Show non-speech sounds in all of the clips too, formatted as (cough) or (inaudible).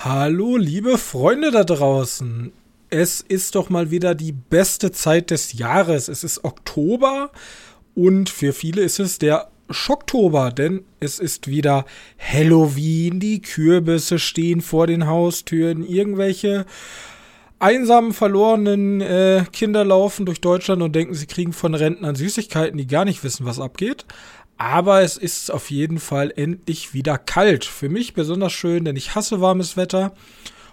Hallo, liebe Freunde da draußen. Es ist doch mal wieder die beste Zeit des Jahres. Es ist Oktober und für viele ist es der Schocktober, denn es ist wieder Halloween. Die Kürbisse stehen vor den Haustüren. Irgendwelche einsamen, verlorenen äh, Kinder laufen durch Deutschland und denken, sie kriegen von Rentnern Süßigkeiten, die gar nicht wissen, was abgeht. Aber es ist auf jeden Fall endlich wieder kalt. Für mich besonders schön, denn ich hasse warmes Wetter.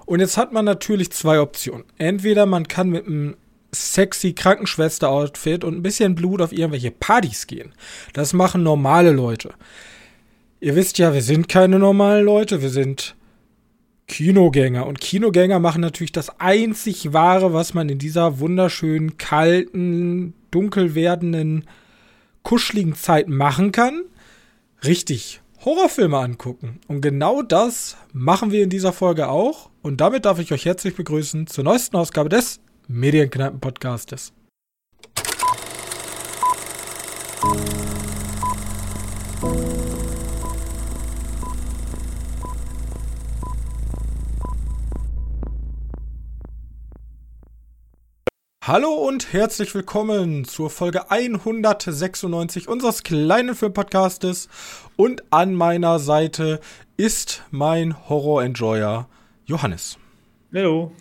Und jetzt hat man natürlich zwei Optionen. Entweder man kann mit einem sexy Krankenschwester-Outfit und ein bisschen Blut auf irgendwelche Partys gehen. Das machen normale Leute. Ihr wisst ja, wir sind keine normalen Leute, wir sind Kinogänger. Und Kinogänger machen natürlich das einzig wahre, was man in dieser wunderschönen, kalten, dunkel werdenden kuscheligen Zeit machen kann, richtig Horrorfilme angucken. Und genau das machen wir in dieser Folge auch. Und damit darf ich euch herzlich begrüßen zur neuesten Ausgabe des Medienkneipen-Podcastes. Hallo und herzlich willkommen zur Folge 196 unseres kleinen Filmpodcastes. Und an meiner Seite ist mein Horror-Enjoyer Johannes. Hallo.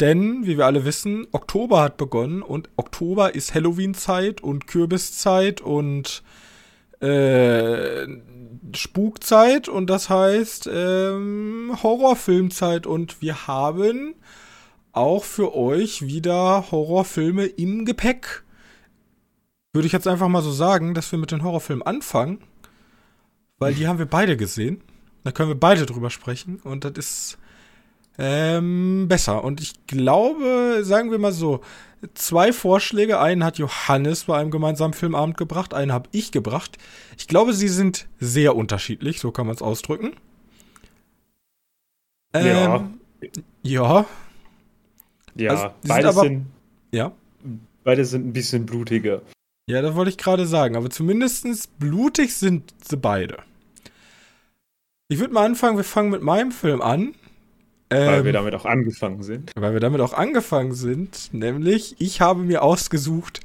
Denn, wie wir alle wissen, Oktober hat begonnen und Oktober ist Halloween-Zeit und Kürbiszeit und äh, Spukzeit und das heißt ähm, Horrorfilmzeit und wir haben auch für euch wieder Horrorfilme im Gepäck. Würde ich jetzt einfach mal so sagen, dass wir mit den Horrorfilmen anfangen, weil die haben wir beide gesehen. Da können wir beide drüber sprechen und das ist ähm, besser. Und ich glaube, sagen wir mal so, zwei Vorschläge. Einen hat Johannes bei einem gemeinsamen Filmabend gebracht, einen habe ich gebracht. Ich glaube, sie sind sehr unterschiedlich, so kann man es ausdrücken. Ähm, ja. Ja, ja, also, beide aber, sind. Ja. Beide sind ein bisschen blutiger. Ja, das wollte ich gerade sagen. Aber zumindest blutig sind sie beide. Ich würde mal anfangen, wir fangen mit meinem Film an. Weil ähm, wir damit auch angefangen sind. Weil wir damit auch angefangen sind. Nämlich, ich habe mir ausgesucht,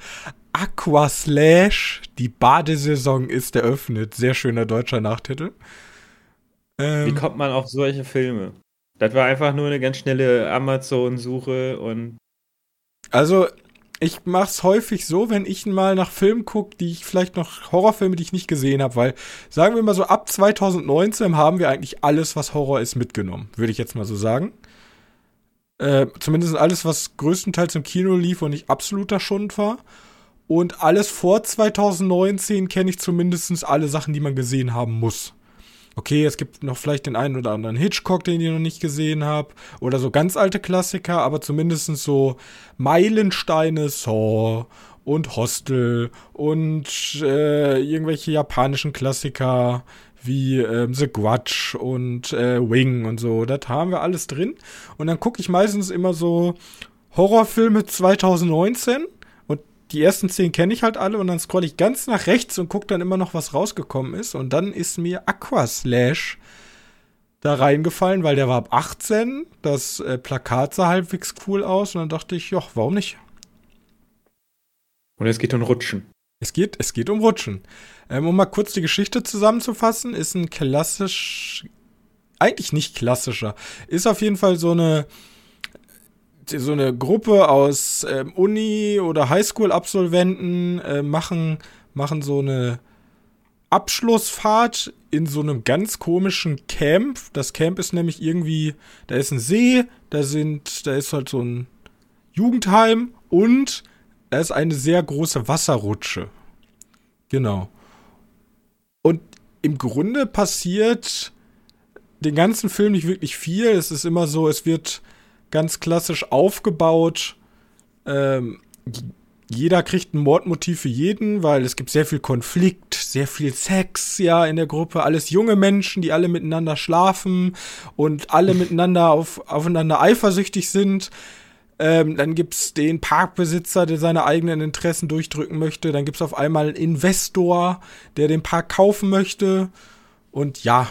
Aqua Slash, die Badesaison ist eröffnet. Sehr schöner deutscher Nachtitel. Ähm, Wie kommt man auf solche Filme? Das war einfach nur eine ganz schnelle Amazon-Suche und. Also, ich mach's häufig so, wenn ich mal nach Filmen gucke, die ich vielleicht noch Horrorfilme, die ich nicht gesehen habe, weil sagen wir mal so ab 2019 haben wir eigentlich alles, was Horror ist, mitgenommen, würde ich jetzt mal so sagen. Äh, zumindest alles, was größtenteils im Kino lief und nicht absoluter Schund war. Und alles vor 2019 kenne ich zumindest alle Sachen, die man gesehen haben muss. Okay, es gibt noch vielleicht den einen oder anderen Hitchcock, den ich noch nicht gesehen habe. Oder so ganz alte Klassiker, aber zumindest so Meilensteine, Saw und Hostel und äh, irgendwelche japanischen Klassiker wie ähm, The Grudge und äh, Wing und so. Das haben wir alles drin. Und dann gucke ich meistens immer so Horrorfilme 2019 die ersten zehn kenne ich halt alle und dann scroll ich ganz nach rechts und gucke dann immer noch, was rausgekommen ist. Und dann ist mir Aqua Slash da reingefallen, weil der war ab 18. Das äh, Plakat sah halbwegs cool aus und dann dachte ich, ja, warum nicht? Und es geht um Rutschen. Es geht, es geht um Rutschen. Ähm, um mal kurz die Geschichte zusammenzufassen, ist ein klassisch, eigentlich nicht klassischer, ist auf jeden Fall so eine so eine Gruppe aus ähm, Uni- oder Highschool-Absolventen äh, machen, machen so eine Abschlussfahrt in so einem ganz komischen Camp. Das Camp ist nämlich irgendwie, da ist ein See, da sind, da ist halt so ein Jugendheim und da ist eine sehr große Wasserrutsche. Genau. Und im Grunde passiert den ganzen Film nicht wirklich viel. Es ist immer so, es wird ganz klassisch aufgebaut. Ähm, jeder kriegt ein Mordmotiv für jeden, weil es gibt sehr viel Konflikt, sehr viel Sex, ja, in der Gruppe. Alles junge Menschen, die alle miteinander schlafen und alle miteinander auf, aufeinander eifersüchtig sind. Ähm, dann gibt's den Parkbesitzer, der seine eigenen Interessen durchdrücken möchte. Dann gibt's auf einmal einen Investor, der den Park kaufen möchte. Und ja,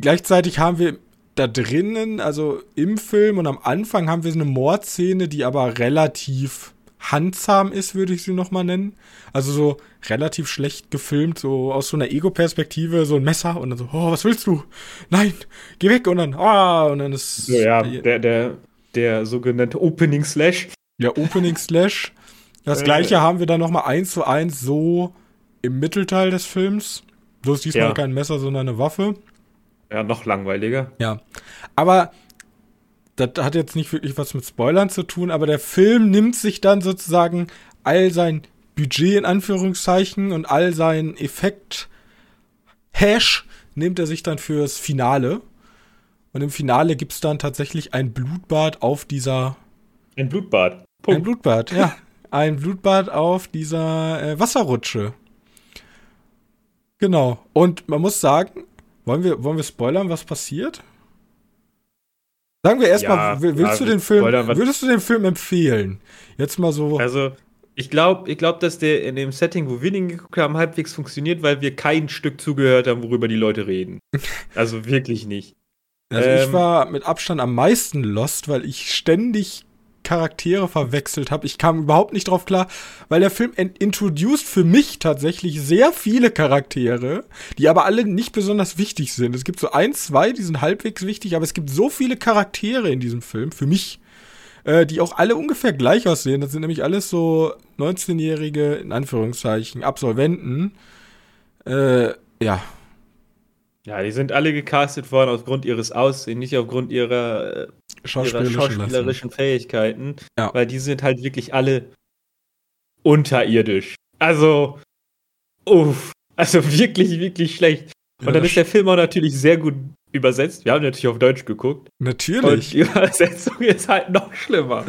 gleichzeitig haben wir da drinnen, also im Film und am Anfang haben wir eine Mordszene, die aber relativ handsam ist, würde ich sie nochmal nennen. Also so relativ schlecht gefilmt, so aus so einer Ego-Perspektive, so ein Messer und dann so, oh, was willst du? Nein, geh weg und dann, ah, und dann ist. So, ja, der, der, der sogenannte Opening Slash. Ja, Opening Slash. Das äh. gleiche haben wir dann nochmal eins zu eins so im Mittelteil des Films. Bloß diesmal ja. kein Messer, sondern eine Waffe. Ja, noch langweiliger. Ja. Aber das hat jetzt nicht wirklich was mit Spoilern zu tun, aber der Film nimmt sich dann sozusagen all sein Budget in Anführungszeichen und all sein Effekt Hash nimmt er sich dann fürs Finale. Und im Finale gibt es dann tatsächlich ein Blutbad auf dieser. Ein Blutbad. Punkt. Ein Blutbad, ja. Ein Blutbad auf dieser äh, Wasserrutsche. Genau. Und man muss sagen, wollen wir, wollen wir spoilern, was passiert? Sagen wir erstmal, ja, willst ja, du den Film, würdest du den Film empfehlen? Jetzt mal so. Also, ich glaube, ich glaub, dass der in dem Setting, wo wir den geguckt haben, halbwegs funktioniert, weil wir kein Stück zugehört haben, worüber die Leute reden. (laughs) Also wirklich nicht. Also ähm, ich war mit Abstand am meisten lost, weil ich ständig Charaktere verwechselt habe. Ich kam überhaupt nicht drauf klar, weil der Film introduced für mich tatsächlich sehr viele Charaktere, die aber alle nicht besonders wichtig sind. Es gibt so ein, zwei, die sind halbwegs wichtig, aber es gibt so viele Charaktere in diesem Film, für mich, äh, die auch alle ungefähr gleich aussehen. Das sind nämlich alles so 19-jährige, in Anführungszeichen, Absolventen. Äh, ja, ja, die sind alle gecastet worden aufgrund ihres Aussehens, nicht aufgrund ihrer, äh, schauspielerischen, ihrer schauspielerischen Fähigkeiten. Ja. Weil die sind halt wirklich alle unterirdisch. Also, uff, also (laughs) wirklich, wirklich schlecht. Und ja, dann ist der Film auch natürlich sehr gut übersetzt. Wir haben natürlich auf Deutsch geguckt. Natürlich. Und die (laughs) Übersetzung ist halt noch schlimmer.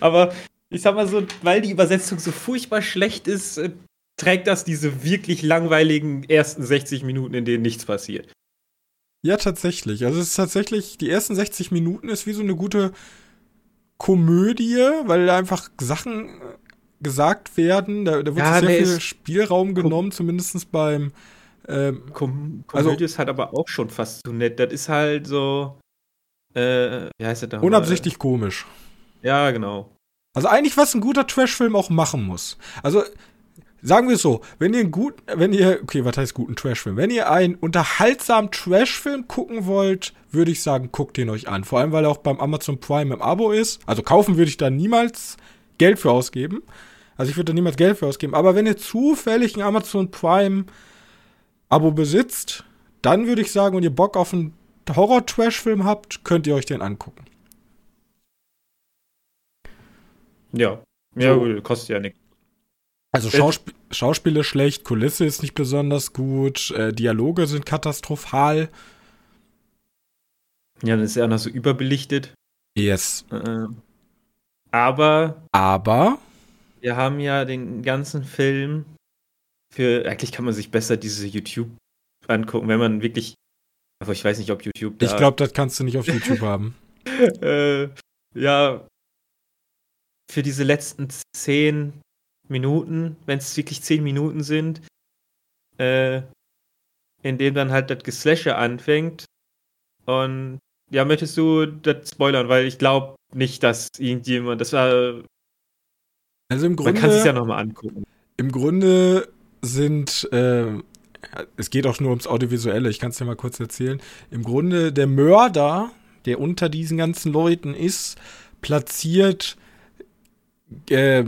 Aber ich sag mal so, weil die Übersetzung so furchtbar schlecht ist, äh, trägt das diese wirklich langweiligen ersten 60 Minuten, in denen nichts passiert. Ja, tatsächlich. Also es ist tatsächlich, die ersten 60 Minuten ist wie so eine gute Komödie, weil da einfach Sachen äh, gesagt werden. Da, da wird ja, sehr viel Spielraum genommen, zumindest beim ähm, Kom also Komödie also, ist halt aber auch schon fast zu nett. Das ist halt so, äh, wie heißt das da? Unabsichtlich mal? komisch. Ja, genau. Also eigentlich, was ein guter Trashfilm auch machen muss. Also Sagen wir es so, wenn ihr einen guten, wenn ihr, okay, was heißt guten Trashfilm? Wenn ihr einen unterhaltsamen Trashfilm gucken wollt, würde ich sagen, guckt den euch an. Vor allem, weil er auch beim Amazon Prime im Abo ist. Also kaufen würde ich da niemals Geld für ausgeben. Also ich würde da niemals Geld für ausgeben. Aber wenn ihr zufällig ein Amazon Prime Abo besitzt, dann würde ich sagen, und ihr Bock auf einen Horror-Trash-Film habt, könnt ihr euch den angucken. Ja. Ja, so. kostet ja nichts. Also Schausp Schauspiel ist schlecht, Kulisse ist nicht besonders gut, äh, Dialoge sind katastrophal. Ja, dann ist er auch noch so überbelichtet. Yes. Äh, aber. Aber. Wir haben ja den ganzen Film für. Eigentlich kann man sich besser diese YouTube angucken, wenn man wirklich. Aber ich weiß nicht, ob YouTube. Ich glaube, das kannst du nicht auf (laughs) YouTube haben. Äh, ja. Für diese letzten zehn Minuten, wenn es wirklich zehn Minuten sind, äh, in dem dann halt das Geslashe anfängt. Und ja, möchtest du das spoilern? Weil ich glaube nicht, dass irgendjemand, das war. Also im Grunde. Man kann es ja nochmal angucken. Im Grunde sind, äh, es geht auch nur ums Audiovisuelle, ich kann es dir mal kurz erzählen. Im Grunde der Mörder, der unter diesen ganzen Leuten ist, platziert äh,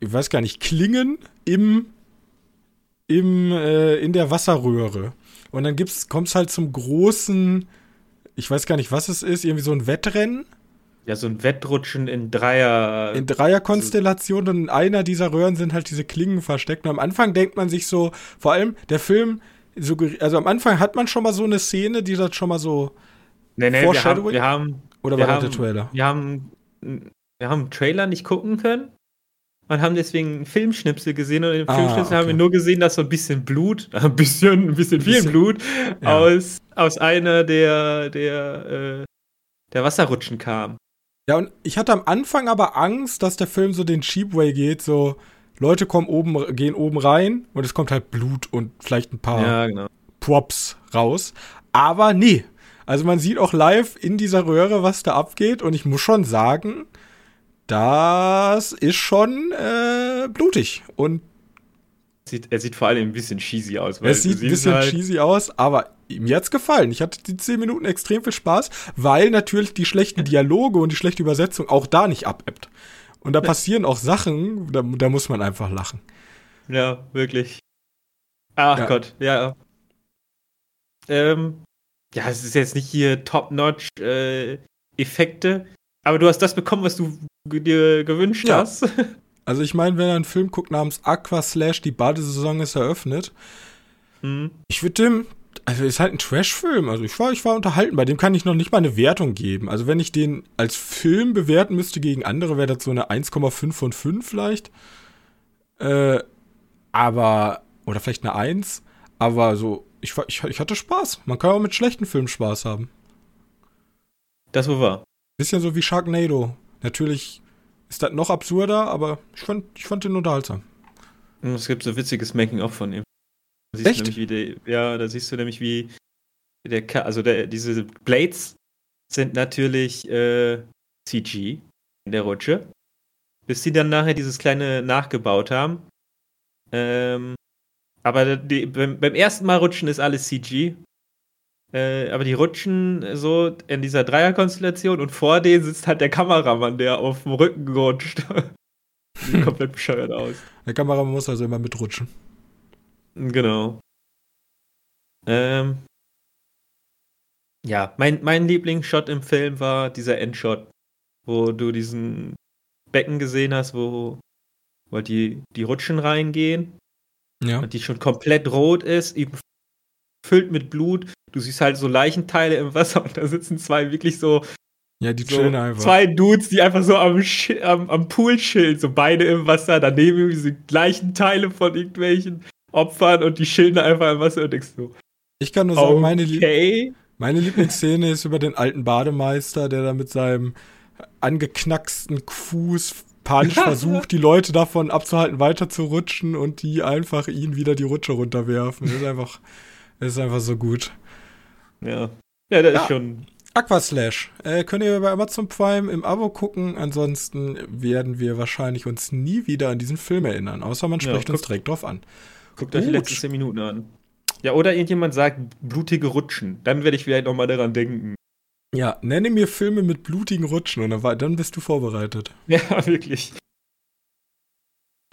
ich weiß gar nicht, Klingen im, im, äh, in der Wasserröhre. Und dann gibt's, kommt's halt zum großen, ich weiß gar nicht, was es ist, irgendwie so ein Wettrennen. Ja, so ein Wettrutschen in Dreier. In Dreierkonstellationen und in einer dieser Röhren sind halt diese Klingen versteckt. Und am Anfang denkt man sich so, vor allem der Film, also am Anfang hat man schon mal so eine Szene, die das schon mal so nee, nee, wir haben, wir haben, Oder wir war haben, das der Trailer? Wir haben, wir haben einen Trailer nicht gucken können und haben deswegen einen Filmschnipsel gesehen und im ah, Filmschnipsel okay. haben wir nur gesehen, dass so ein bisschen Blut, (laughs) ein bisschen, ein bisschen viel bisschen, Blut ja. aus, aus einer der, der, äh, der Wasserrutschen kam. Ja, und ich hatte am Anfang aber Angst, dass der Film so den Cheapway geht, so Leute kommen oben, gehen oben rein und es kommt halt Blut und vielleicht ein paar ja, genau. Props raus. Aber nee, Also man sieht auch live in dieser Röhre, was da abgeht. Und ich muss schon sagen, das ist schon äh, blutig. Und Sieht, er sieht vor allem ein bisschen cheesy aus. es sieht ein bisschen halt cheesy aus, aber mir hat's gefallen. Ich hatte die 10 Minuten extrem viel Spaß, weil natürlich die schlechten Dialoge und die schlechte Übersetzung auch da nicht abebbt. Und da passieren auch Sachen, da, da muss man einfach lachen. Ja, wirklich. Ach ja. Gott, ja. Ähm, ja, es ist jetzt nicht hier top-notch äh, Effekte, aber du hast das bekommen, was du dir gewünscht ja. hast. (laughs) Also ich meine, wenn er einen Film guckt namens Aqua Slash, die Badesaison ist eröffnet, mhm. ich würde dem, also ist halt ein Trash-Film, also ich war, ich war unterhalten, bei dem kann ich noch nicht mal eine Wertung geben. Also wenn ich den als Film bewerten müsste gegen andere, wäre das so eine 1,5 von 5 vielleicht. Äh, aber, oder vielleicht eine 1, aber so, ich, ich, ich hatte Spaß. Man kann auch mit schlechten Filmen Spaß haben. Das war. Bisschen so wie Sharknado. Natürlich ist das noch absurder, aber ich fand, ich fand den unterhaltsam. Es gibt so witziges Making-of von ihm. Da Echt? Du der, ja, da siehst du nämlich, wie der, also der, diese Blades sind natürlich äh, CG in der Rutsche. Bis sie dann nachher dieses kleine nachgebaut haben. Ähm, aber die, beim, beim, ersten Mal rutschen ist alles CG äh, aber die rutschen so in dieser Dreierkonstellation und vor denen sitzt halt der Kameramann, der auf dem Rücken rutscht. (laughs) Sieht komplett bescheuert aus. Der Kameramann muss also immer mitrutschen. Genau. Ähm, ja, mein, mein Lieblingsshot im Film war dieser Endshot, wo du diesen Becken gesehen hast, wo, wo die, die Rutschen reingehen. Ja. Und die schon komplett rot ist, eben füllt mit Blut. Du siehst halt so Leichenteile im Wasser und da sitzen zwei wirklich so. Ja, die chillen so einfach. Zwei Dudes, die einfach so am, am, am Pool chillen, so beide im Wasser, daneben irgendwie so Leichenteile von irgendwelchen Opfern und die chillen einfach im Wasser und denkst so. Ich kann nur sagen, okay. meine, Lieb meine Lieblingsszene ist über den alten Bademeister, der da mit seinem angeknacksten Fuß panisch versucht, die Leute davon abzuhalten, weiter zu rutschen und die einfach ihn wieder die Rutsche runterwerfen. Das ist einfach, das ist einfach so gut. Ja. Ja, das ja. ist schon. Aquaslash. Äh, könnt ihr bei Amazon Prime im Abo gucken. Ansonsten werden wir wahrscheinlich uns nie wieder an diesen Film erinnern, außer man spricht ja, uns direkt drauf an. Guckt Gut. euch die letzten 10 Minuten an. Ja, oder irgendjemand sagt blutige Rutschen. Dann werde ich vielleicht nochmal daran denken. Ja, nenne mir Filme mit blutigen Rutschen und dann, dann bist du vorbereitet. (laughs) Ja, wirklich.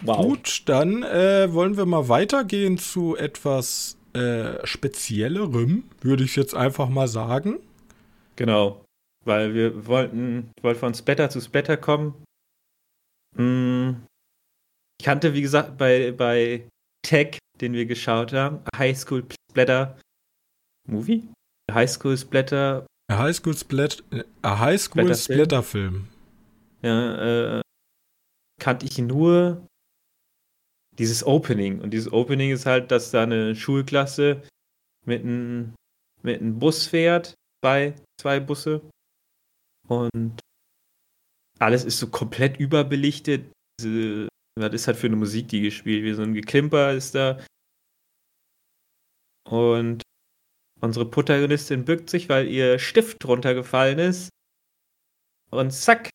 Wow. Gut, dann äh, wollen wir mal weitergehen zu etwas äh, speziellerem, würde ich jetzt einfach mal sagen. Genau, weil wir wollten, wollten von Splatter zu Splatter kommen. Hm. Ich kannte, wie gesagt, bei, bei Tech, den wir geschaut haben, High School Splatter Movie? High School Splatter. A High School Splat, a High School Splatter Film. Ja, äh, kannte ich nur dieses Opening. Und dieses Opening ist halt, dass da eine Schulklasse mit einem mit einem Bus fährt, zwei, zwei Busse. Und alles ist so komplett überbelichtet. Diese, was ist halt für eine Musik, die gespielt wird? So ein Geklimper ist da. Und unsere Protagonistin bückt sich, weil ihr Stift runtergefallen ist. Und zack,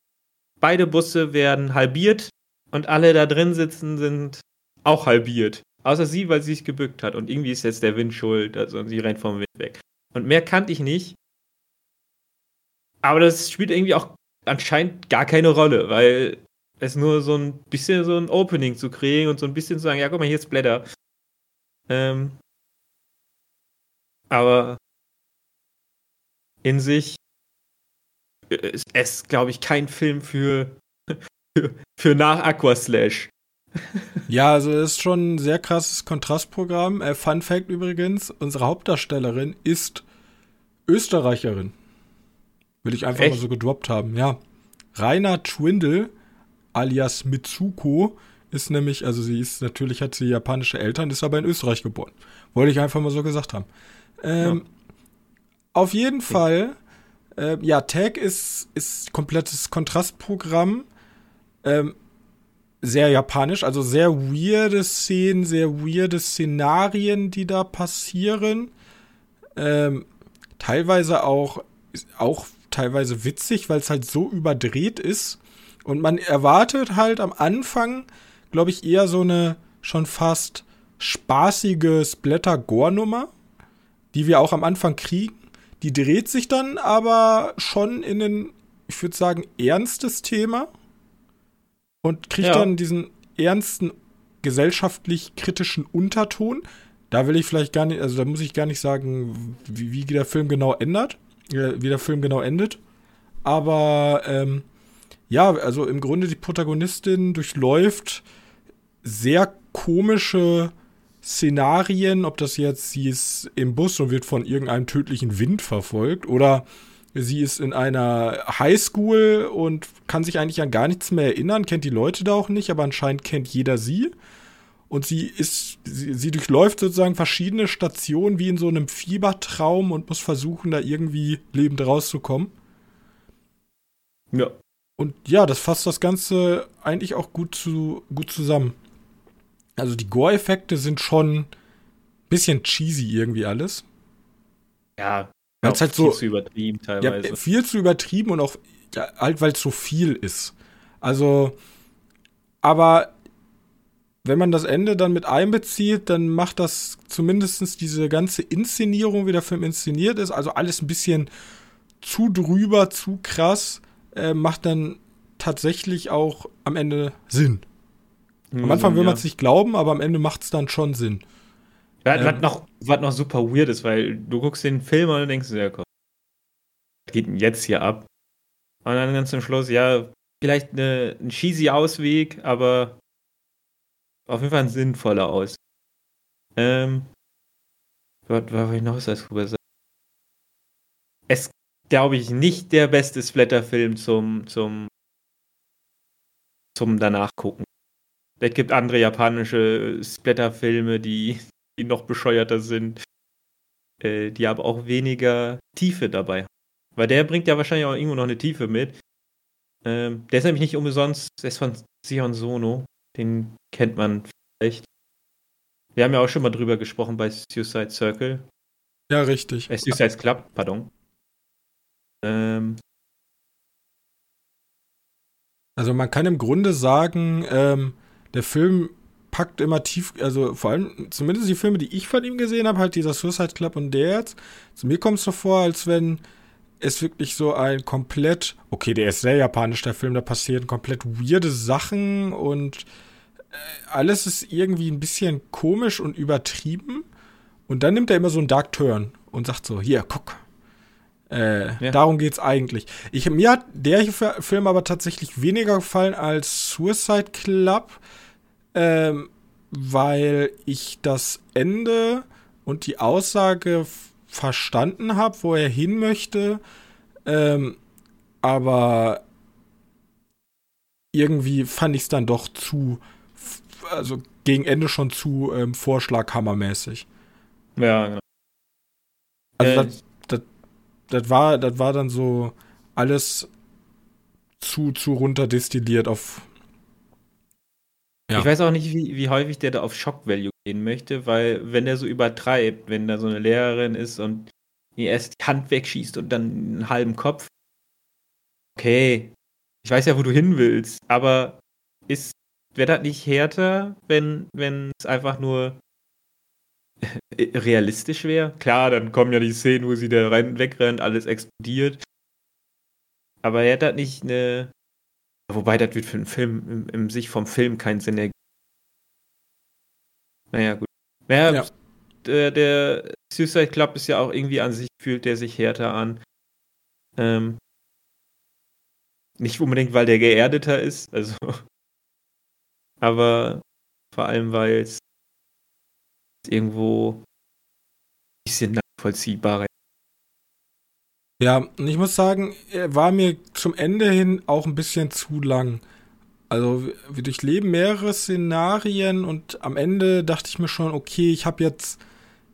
beide Busse werden halbiert und alle da drin sitzen sind auch halbiert. Außer sie, weil sie sich gebückt hat. Und irgendwie ist jetzt der Wind schuld. Also sie rennt vom Wind weg. Und mehr kannte ich nicht. Aber das spielt irgendwie auch anscheinend gar keine Rolle, weil es nur so ein bisschen so ein Opening zu kriegen und so ein bisschen zu sagen, ja, guck mal, hier ist Blätter. Ähm, aber in sich ist es, glaube ich, kein Film für, (laughs) für, für nach Aquaslash ja, also es ist schon ein sehr krasses Kontrastprogramm. Äh, Fun Fact übrigens, unsere Hauptdarstellerin ist Österreicherin. Will ich einfach Echt? mal so gedroppt haben, ja. Rainer Twindle alias Mitsuko ist nämlich, also sie ist natürlich, hat sie japanische Eltern, ist aber in Österreich geboren. Wollte ich einfach mal so gesagt haben. Ähm, ja. Auf jeden Fall, äh, ja, Tag ist, ist komplettes Kontrastprogramm. Ähm, sehr japanisch, also sehr weirde Szenen, sehr weirde Szenarien, die da passieren. Ähm, teilweise auch, auch teilweise witzig, weil es halt so überdreht ist. Und man erwartet halt am Anfang, glaube ich, eher so eine schon fast spaßige Splatter-Gore-Nummer, die wir auch am Anfang kriegen. Die dreht sich dann aber schon in ein, ich würde sagen, ernstes Thema und kriegt ja. dann diesen ernsten, gesellschaftlich kritischen Unterton. Da will ich vielleicht gar nicht, also da muss ich gar nicht sagen, wie, wie der Film genau ändert, äh, wie der Film genau endet. Aber ähm, ja, also im Grunde die Protagonistin durchläuft sehr komische Szenarien, ob das jetzt, sie ist im Bus und wird von irgendeinem tödlichen Wind verfolgt oder sie ist in einer Highschool und kann sich eigentlich an gar nichts mehr erinnern, kennt die Leute da auch nicht, aber anscheinend kennt jeder sie. Und sie ist, sie, sie durchläuft sozusagen verschiedene Stationen wie in so einem Fiebertraum und muss versuchen, da irgendwie lebend rauszukommen. Ja. Und ja, das fasst das Ganze eigentlich auch gut, zu, gut zusammen. Also die Gore-Effekte sind schon ein bisschen cheesy irgendwie alles. Ja, weil es halt viel so zu übertrieben teilweise. Ja, viel zu übertrieben und auch ja, halt, weil es so viel ist. Also, aber wenn man das Ende dann mit einbezieht, dann macht das zumindest diese ganze Inszenierung, wie der Film inszeniert ist, also alles ein bisschen zu drüber, zu krass, äh, macht dann tatsächlich auch am Ende Sinn. Am mhm, Anfang will ja. man es nicht glauben, aber am Ende macht es dann schon Sinn. Ähm, was, noch, was noch super weird ist, weil du guckst den Film und denkst dir, ja komm, was geht denn jetzt hier ab? Und dann ganz zum Schluss, ja, vielleicht eine, ein cheesy Ausweg, aber auf jeden Fall ein sinnvoller Aus. Ähm, was, war ich noch als sagen? Es glaube ich nicht der beste Splatter-Film zum, zum, zum danach gucken. Es gibt andere japanische Splatter-Filme, die, die noch bescheuerter sind, äh, die aber auch weniger Tiefe dabei haben. Weil der bringt ja wahrscheinlich auch irgendwo noch eine Tiefe mit. Ähm, der ist nämlich nicht umsonst, der ist von Sion Sono. Den kennt man vielleicht. Wir haben ja auch schon mal drüber gesprochen bei Suicide Circle. Ja, richtig. Äh, Suicide Club, pardon. Ähm, also man kann im Grunde sagen, ähm, der Film packt immer tief, also vor allem, zumindest die Filme, die ich von ihm gesehen habe, halt dieser Suicide Club und der jetzt, zu mir kommt es so vor, als wenn es wirklich so ein komplett, okay, der ist sehr japanisch, der Film, da passieren komplett weirde Sachen und äh, alles ist irgendwie ein bisschen komisch und übertrieben. Und dann nimmt er immer so einen Dark Turn und sagt so, hier, guck. Äh, ja. Darum geht's eigentlich. Ich, mir hat der Film aber tatsächlich weniger gefallen als Suicide Club ähm, weil ich das Ende und die Aussage verstanden habe, wo er hin möchte, ähm, aber irgendwie fand ich es dann doch zu, also gegen Ende schon zu ähm, Vorschlaghammermäßig. Ja, genau. Also das, das, das, war, das war dann so alles zu, zu runterdestilliert auf ja. Ich weiß auch nicht, wie, wie häufig der da auf Shock Value gehen möchte, weil wenn der so übertreibt, wenn da so eine Lehrerin ist und die erst die Hand wegschießt und dann einen halben Kopf. Okay, ich weiß ja, wo du hin willst, aber ist wäre das nicht härter, wenn wenn es einfach nur (laughs) realistisch wäre? Klar, dann kommen ja die Szenen, wo sie da rein wegrennt, alles explodiert. Aber hätte das nicht eine Wobei, das wird für einen Film im, im sich vom Film keinen Sinn ergeben. Naja, gut. Naja, ja. der, der Suicide Club ist ja auch irgendwie an sich, fühlt der sich härter an. Ähm, nicht unbedingt, weil der geerdeter ist, also. (laughs) aber vor allem, weil es irgendwo ein bisschen nachvollziehbarer ja, und ich muss sagen, er war mir zum Ende hin auch ein bisschen zu lang. Also wir durchleben mehrere Szenarien und am Ende dachte ich mir schon, okay, ich habe jetzt,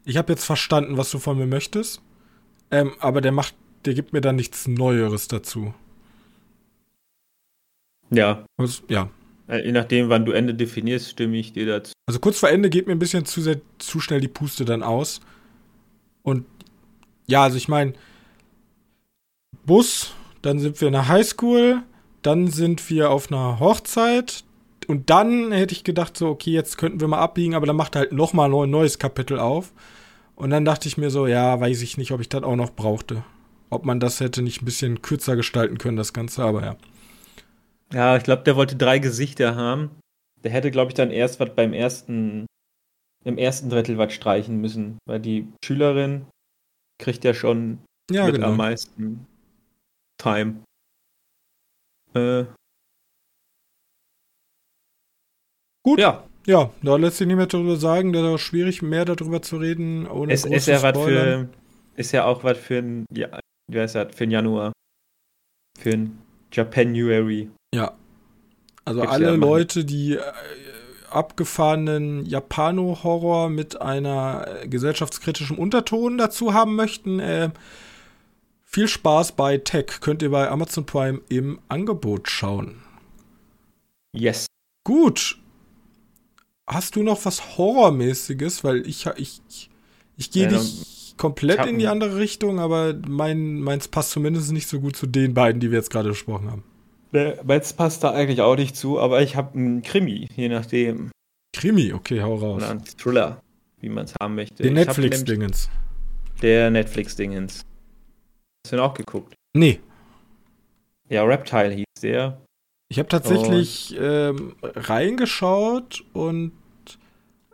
ich habe jetzt verstanden, was du von mir möchtest. Ähm, aber der macht, der gibt mir dann nichts Neueres dazu. Ja. Also, ja. Äh, je nachdem, wann du Ende definierst, stimme ich dir dazu. Also kurz vor Ende geht mir ein bisschen zu sehr, zu schnell die Puste dann aus. Und ja, also ich meine, Bus, dann sind wir in der Highschool, dann sind wir auf einer Hochzeit. Und dann hätte ich gedacht, so, okay, jetzt könnten wir mal abbiegen, aber dann macht er halt nochmal ein neues Kapitel auf. Und dann dachte ich mir so, ja, weiß ich nicht, ob ich das auch noch brauchte. Ob man das hätte nicht ein bisschen kürzer gestalten können, das Ganze, aber ja. Ja, ich glaube, der wollte drei Gesichter haben. Der hätte, glaube ich, dann erst was beim ersten, im ersten Drittel was streichen müssen, weil die Schülerin kriegt ja schon ja, mit genau. am meisten Time. Äh. Gut. Ja, Ja, da lässt sich nicht mehr darüber sagen, da ist auch schwierig, mehr darüber zu reden, ohne es ist ja was für, ist ja auch was für ein, ja, wie heißt das, für ein Januar. Für ein Japanuary. Ja. Also Gibt's alle ja. Leute, die äh, abgefahrenen Japano-Horror mit einer äh, gesellschaftskritischen Unterton dazu haben möchten, äh, viel Spaß bei Tech. Könnt ihr bei Amazon Prime im Angebot schauen. Yes. Gut. Hast du noch was Horrormäßiges? Weil ich, ich, ich gehe Ähm, nicht komplett ich in die andere Richtung, aber mein, meins passt zumindest nicht so gut zu den beiden, die wir jetzt gerade besprochen haben. Der Metz passt da eigentlich auch nicht zu, aber ich habe einen Krimi, je nachdem. Krimi, okay, hau raus. Oder einen Thriller, wie man es haben möchte. Den Ich Netflix-Dingens. Der Netflix-Dingens. Hast du den auch geguckt? Nee, Ja, Reptile hieß der. ich habe tatsächlich ähm, reingeschaut und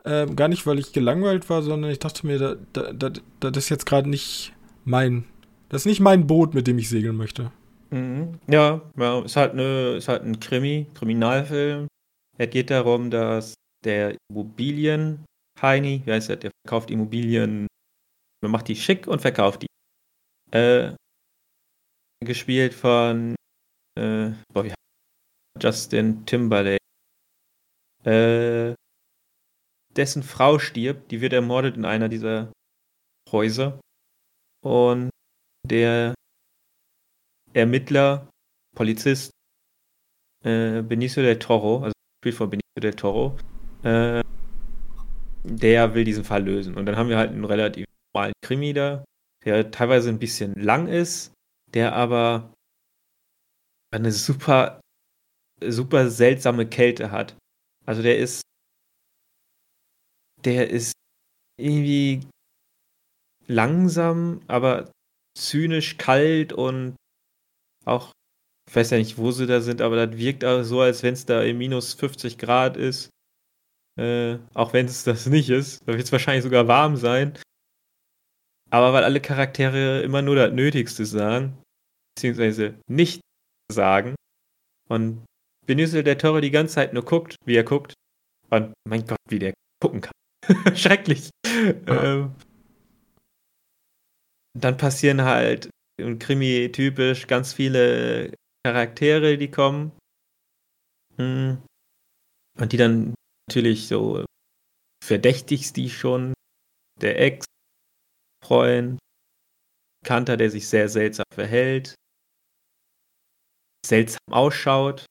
ähm, gar nicht, weil ich gelangweilt war, sondern ich dachte mir, da, da, da, das ist jetzt gerade nicht mein, das ist nicht mein Boot, mit dem ich segeln möchte. Mhm. Ja, ja, ist halt eine, ist halt ein Krimi, Kriminalfilm. Es geht darum, dass der Immobilien Heini, wie heißt der, der verkauft Immobilien, man macht die schick und verkauft die. Äh, gespielt von äh, boah, wie? Justin Timberlake. Äh, dessen Frau stirbt, die wird ermordet in einer dieser Häuser. Und der Ermittler, Polizist, äh, Benicio del Toro, also gespielt von Benicio del Toro, äh, der will diesen Fall lösen. Und dann haben wir halt einen relativ normalen Krimi da, der teilweise ein bisschen lang ist, der aber eine super, super seltsame Kälte hat. Also der ist, der ist irgendwie langsam, aber zynisch kalt und auch, ich weiß ja nicht, wo sie da sind, aber das wirkt auch so, als wenn es da im minus 50 Grad ist. Äh, auch wenn es das nicht ist. Da wird es wahrscheinlich sogar warm sein. Aber weil alle Charaktere immer nur das Nötigste sagen, beziehungsweise nicht sagen, und Benicio del Toro die ganze Zeit nur guckt, wie er guckt, und mein Gott, wie der gucken kann. (laughs) Schrecklich. Ähm, dann passieren halt im Krimi typisch ganz viele Charaktere, die kommen. Mm. Und die dann natürlich so verdächtigst die schon. Der Ex-Freund, Kanter, der sich sehr seltsam verhält, seltsam ausschaut.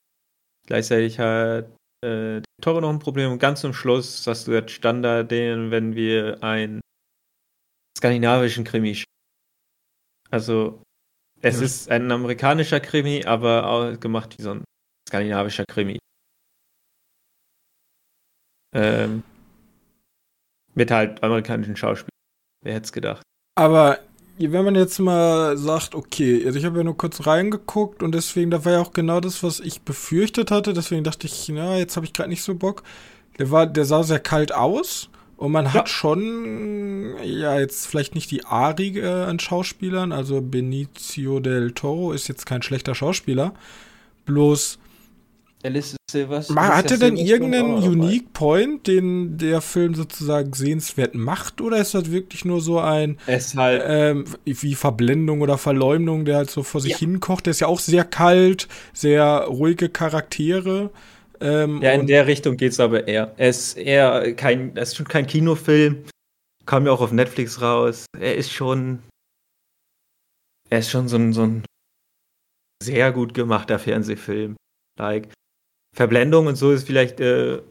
Gleichzeitig hat äh, der Toro noch ein Problem. Und ganz zum Schluss hast du jetzt Standard, den, wenn wir einen skandinavischen Krimi sch- Also, es Ja. ist ein amerikanischer Krimi, aber auch gemacht wie so ein skandinavischer Krimi. Ähm, mit halt amerikanischen Schauspielern. Wer hätte es gedacht? Aber wenn man jetzt mal sagt, okay, also ich habe ja nur kurz reingeguckt und deswegen, da war ja auch genau das, was ich befürchtet hatte. Deswegen dachte ich, na, jetzt habe ich gerade nicht so Bock. Der war, der sah sehr kalt aus und man hat schon, ja, jetzt vielleicht nicht die Arige an Schauspielern. Also Benicio del Toro ist jetzt kein schlechter Schauspieler. Bloß Alice Silvers. Ma- Hat er denn irgendeinen Unique Point, den der Film sozusagen sehenswert macht? Oder ist das wirklich nur so ein, Es halt, ähm, wie Verblendung oder Verleumdung, der halt so vor sich Ja. hinkocht? Der ist ja auch sehr kalt, sehr ruhige Charaktere. Ähm, ja, in der Richtung geht's aber eher. Er ist eher kein, es ist schon kein Kinofilm. Kam ja auch auf Netflix raus. Er ist schon, er ist schon so ein, so ein sehr gut gemachter Fernsehfilm. Like, Verblendung und so ist vielleicht äh,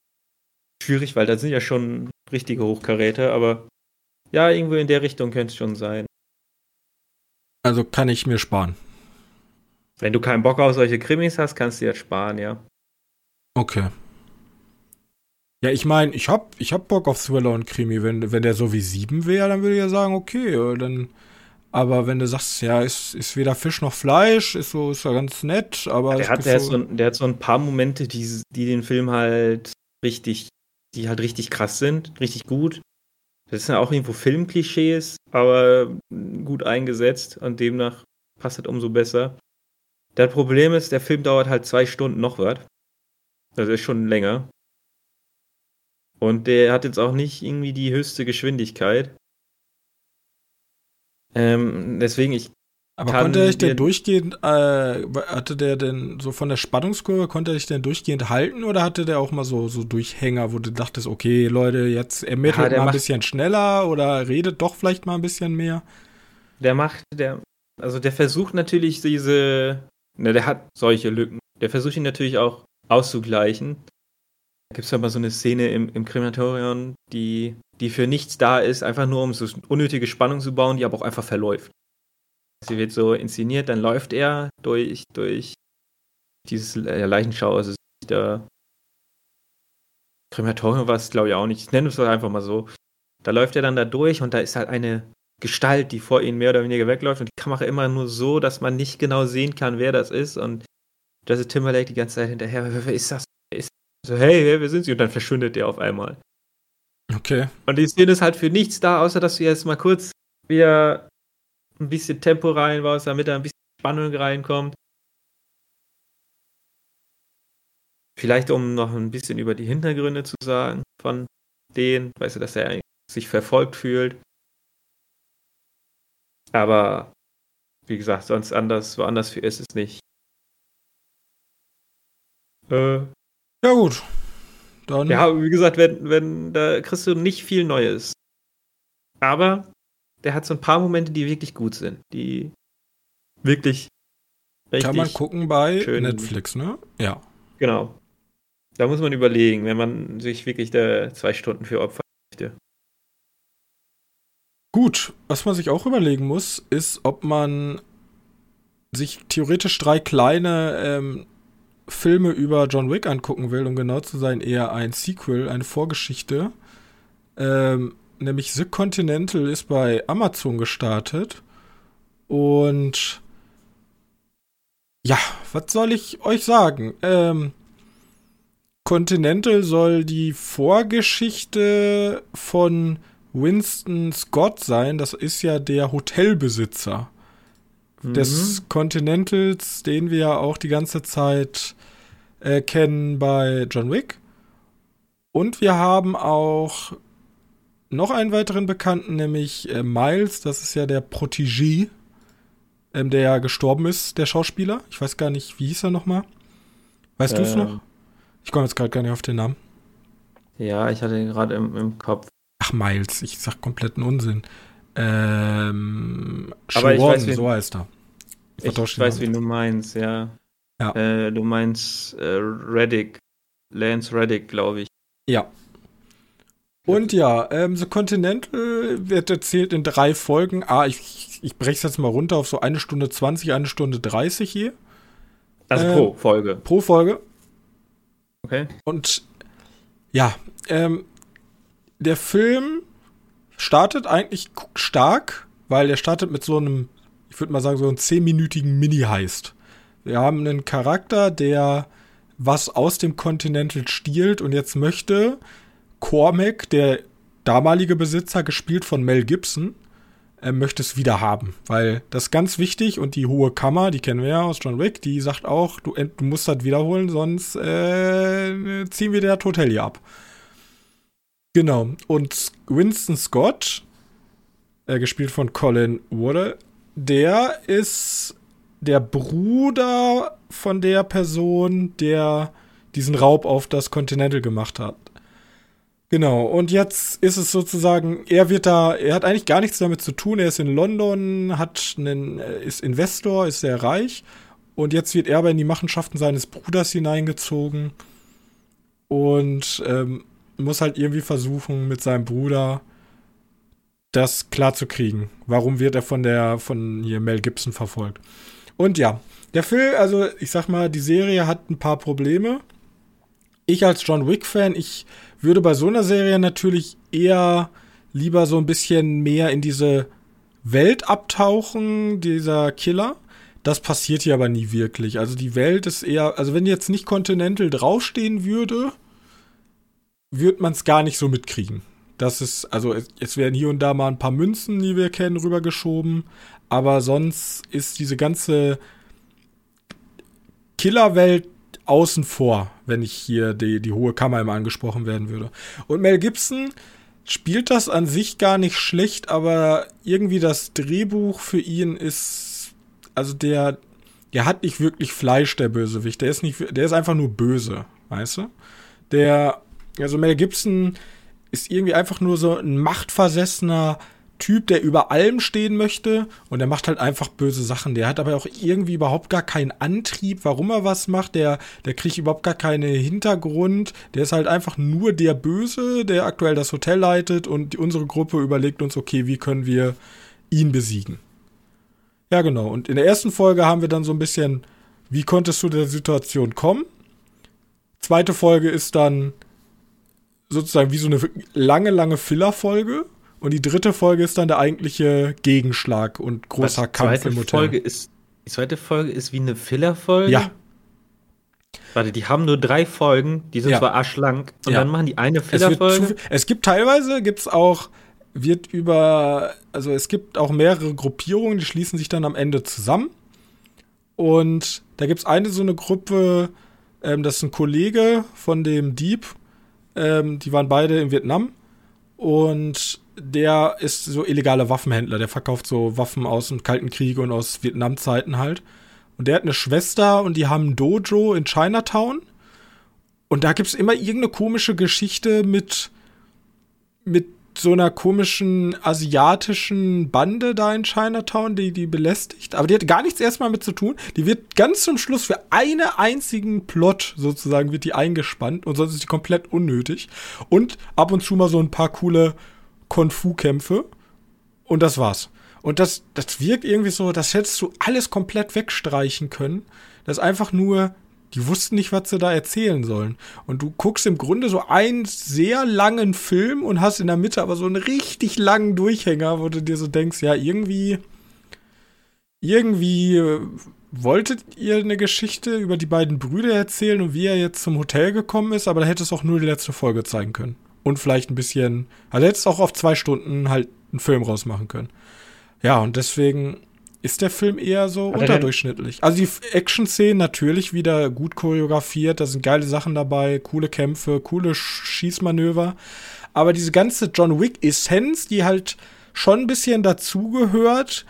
schwierig, weil das sind ja schon richtige Hochkaräter, aber ja, irgendwo in der Richtung könnte es schon sein. also kann ich mir sparen. Wenn du keinen Bock auf solche Krimis hast, kannst du jetzt sparen, ja. Okay. Ja, ich meine, ich hab, ich hab Bock auf Thriller und Krimi. Wenn, wenn der so wie sieben wäre, dann würde ich ja sagen, okay, dann. Aber wenn du sagst, ja, ist, ist weder Fisch noch Fleisch, ist so, ist ja ganz nett, aber. Der hat, der, so, so, der hat so ein paar Momente, die, die den Film halt richtig, die halt richtig krass sind, richtig gut. Das sind ja auch irgendwo Filmklischees, aber gut eingesetzt und demnach passt es umso besser. Das Problem ist, der Film dauert halt zwei Stunden noch was. Das ist schon länger. Und der hat jetzt auch nicht irgendwie die höchste Geschwindigkeit. Ähm, deswegen, ich. Aber konnte er sich denn durchgehend, äh, hatte der denn so von der Spannungskurve, konnte er sich denn durchgehend halten oder hatte der auch mal so, so Durchhänger, wo du dachtest, okay, Leute, jetzt ermittelt ja, mal ein bisschen schneller oder redet doch vielleicht mal ein bisschen mehr? Der macht, der, also der versucht natürlich diese, ne, der hat solche Lücken. Der versucht ihn natürlich auch auszugleichen. Gibt es ja mal so eine Szene im, im Krematorium, die, die für nichts da ist, einfach nur um so unnötige Spannung zu bauen, die aber auch einfach verläuft. Sie wird so inszeniert, dann läuft er durch, durch dieses äh, Leichenschau, also der Krematorium war es, glaube ich, auch nicht. Ich nenne es einfach mal so. Da läuft er dann da durch und da ist halt eine Gestalt, die vor ihnen mehr oder weniger wegläuft und die Kamera immer nur so, dass man nicht genau sehen kann, wer das ist und da ist Timberlake die ganze Zeit hinterher, wer ist das? Wer ist so, hey, wer sind sie? Und dann verschwindet der auf einmal. Okay. Und die Szene ist halt für nichts da, außer dass du jetzt mal kurz wieder ein bisschen Tempo reinbaust, damit da ein bisschen Spannung reinkommt. Vielleicht um noch ein bisschen über die Hintergründe zu sagen von denen, weißt du, dass er sich verfolgt fühlt. Aber wie gesagt, sonst anders, woanders für ist es nicht. Äh, ja, gut. Dann. Ja, wie gesagt, wenn, wenn, da kriegst du nicht viel Neues. Aber der hat so ein paar Momente, die wirklich gut sind. Die wirklich. Kann man gucken bei Netflix, ne? Ja. Genau. Da muss man überlegen, wenn man sich wirklich da zwei Stunden für opfern möchte. Gut, was man sich auch überlegen muss, ist, ob man sich theoretisch drei kleine ähm, Filme über John Wick angucken will, um genau zu sein, eher ein Sequel, eine Vorgeschichte. Ähm, nämlich The Continental ist bei Amazon gestartet. Und ja, was soll ich euch sagen? Ähm, Continental soll die Vorgeschichte von Winston Scott sein. Das ist ja der Hotelbesitzer mhm. des Continentals, den wir ja auch die ganze Zeit äh, kennen bei John Wick. Und wir haben auch noch einen weiteren Bekannten, nämlich äh, Miles. Das ist ja der Protégé, ähm, der ja gestorben ist, der Schauspieler. Ich weiß gar nicht, wie hieß er nochmal? Weißt ähm. du es noch? Ich komme jetzt gerade gar nicht auf den Namen. Ja, ich hatte ihn gerade im, im Kopf. Ach, Miles, ich sag kompletten Unsinn. Ähm, Aber Sharon, ich weiß, so heißt er. Ich, ich weiß, wie du meinst, ja. Ja. Äh, du meinst äh, Reddick, Lance Reddick, glaube ich. Ja. Und ja, ähm, The Continental wird erzählt in drei Folgen. Ah, ich, ich breche es jetzt mal runter auf so eine Stunde 20, eine Stunde 30 hier. Also ähm, pro Folge. Pro Folge. Okay. Und ja, ähm, der Film startet eigentlich stark, weil er startet mit so einem, ich würde mal sagen, so einem zehnminütigen Mini-Heist. Wir haben einen Charakter, der was aus dem Continental stiehlt und jetzt möchte Cormac, der damalige Besitzer, gespielt von Mel Gibson, er möchte es wieder haben, weil das ist ganz wichtig und die hohe Kammer, die kennen wir ja aus John Wick, die sagt auch, du, du musst das wiederholen, sonst äh, ziehen wir das Hotel hier ab. Genau. Und Winston Scott, äh, gespielt von Colin Waddle, der ist der Bruder von der Person, der diesen Raub auf das Continental gemacht hat. Genau, und jetzt ist es sozusagen, er wird da, er hat eigentlich gar nichts damit zu tun, er ist in London, hat einen, äh, ist Investor, ist sehr reich und jetzt wird er aber in die Machenschaften seines Bruders hineingezogen und ähm, muss halt irgendwie versuchen, mit seinem Bruder das klarzukriegen. Warum wird er von der, von hier Mel Gibson verfolgt? Und ja, der Film, also ich sag mal, die Serie hat ein paar Probleme. Ich als John Wick-Fan, ich würde bei so einer Serie natürlich eher lieber so ein bisschen mehr in diese Welt abtauchen, dieser Killer. Das passiert hier aber nie wirklich. Also die Welt ist eher, also wenn jetzt nicht Continental draufstehen würde, würde man es gar nicht so mitkriegen. Das ist, also es, es, werden hier und da mal ein paar Münzen, die wir kennen, rübergeschoben. Aber sonst ist diese ganze Killerwelt außen vor, wenn ich hier die, die hohe Kammer immer angesprochen werden würde. Und Mel Gibson spielt das an sich gar nicht schlecht, aber irgendwie das Drehbuch für ihn ist, also der, der hat nicht wirklich Fleisch, der Bösewicht. Der ist nicht, der ist einfach nur böse, weißt du? Der, also Mel Gibson ist irgendwie einfach nur so ein machtversessener Typ, der über allem stehen möchte und der macht halt einfach böse Sachen. Der hat aber auch irgendwie überhaupt gar keinen Antrieb, warum er was macht. Der, der kriegt überhaupt gar keinen Hintergrund. Der ist halt einfach nur der Böse, der aktuell das Hotel leitet und unsere Gruppe überlegt uns, okay, wie können wir ihn besiegen. Ja, genau. Und in der ersten Folge haben wir dann so ein bisschen, wie konntest du der Situation kommen? Zweite Folge ist dann sozusagen wie so eine lange, lange Filler-Folge und die dritte Folge ist dann der eigentliche Gegenschlag und großer Was, Kampf im Hotel. Folge ist, die zweite Folge ist wie eine Filler-Folge? Ja. Warte, die haben nur drei Folgen, die sind ja. zwar arschlang, und ja. dann machen die eine Filler-Folge. Es, es, gibt teilweise, gibt's auch, wird über, also es gibt auch mehrere Gruppierungen, die schließen sich dann am Ende zusammen. Und da gibt's eine so eine Gruppe, ähm, das ist ein Kollege von dem Dieb, ähm, die waren beide in Vietnam. Und der ist so illegaler Waffenhändler. Der verkauft so Waffen aus dem Kalten Krieg und aus Vietnam-Zeiten halt. Und der hat eine Schwester und die haben ein Dojo in Chinatown. Und da gibt es immer irgendeine komische Geschichte mit, mit so einer komischen asiatischen Bande da in Chinatown, die die belästigt. Aber die hat gar nichts erstmal mit zu tun. Die wird ganz zum Schluss für einen einzigen Plot sozusagen wird die eingespannt und sonst ist die komplett unnötig. Und ab und zu mal so ein paar coole Kung-Fu-Kämpfe. Und das war's. Und das, das wirkt irgendwie so, das hättest du alles komplett wegstreichen können. Das ist einfach nur, die wussten nicht, was sie da erzählen sollen. Und du guckst im Grunde so einen sehr langen Film und hast in der Mitte aber so einen richtig langen Durchhänger, wo du dir so denkst, ja, irgendwie, irgendwie äh, wolltet ihr eine Geschichte über die beiden Brüder erzählen und wie er jetzt zum Hotel gekommen ist, aber da hättest du auch nur die letzte Folge zeigen können und vielleicht ein bisschen, also hättest auch auf zwei Stunden halt einen Film rausmachen können. Ja, und deswegen ist der Film eher so Hat unterdurchschnittlich. Also die Action-Szenen natürlich wieder gut choreografiert, da sind geile Sachen dabei, coole Kämpfe, coole Schießmanöver. Aber diese ganze John Wick-Essenz, die halt schon ein bisschen dazugehört,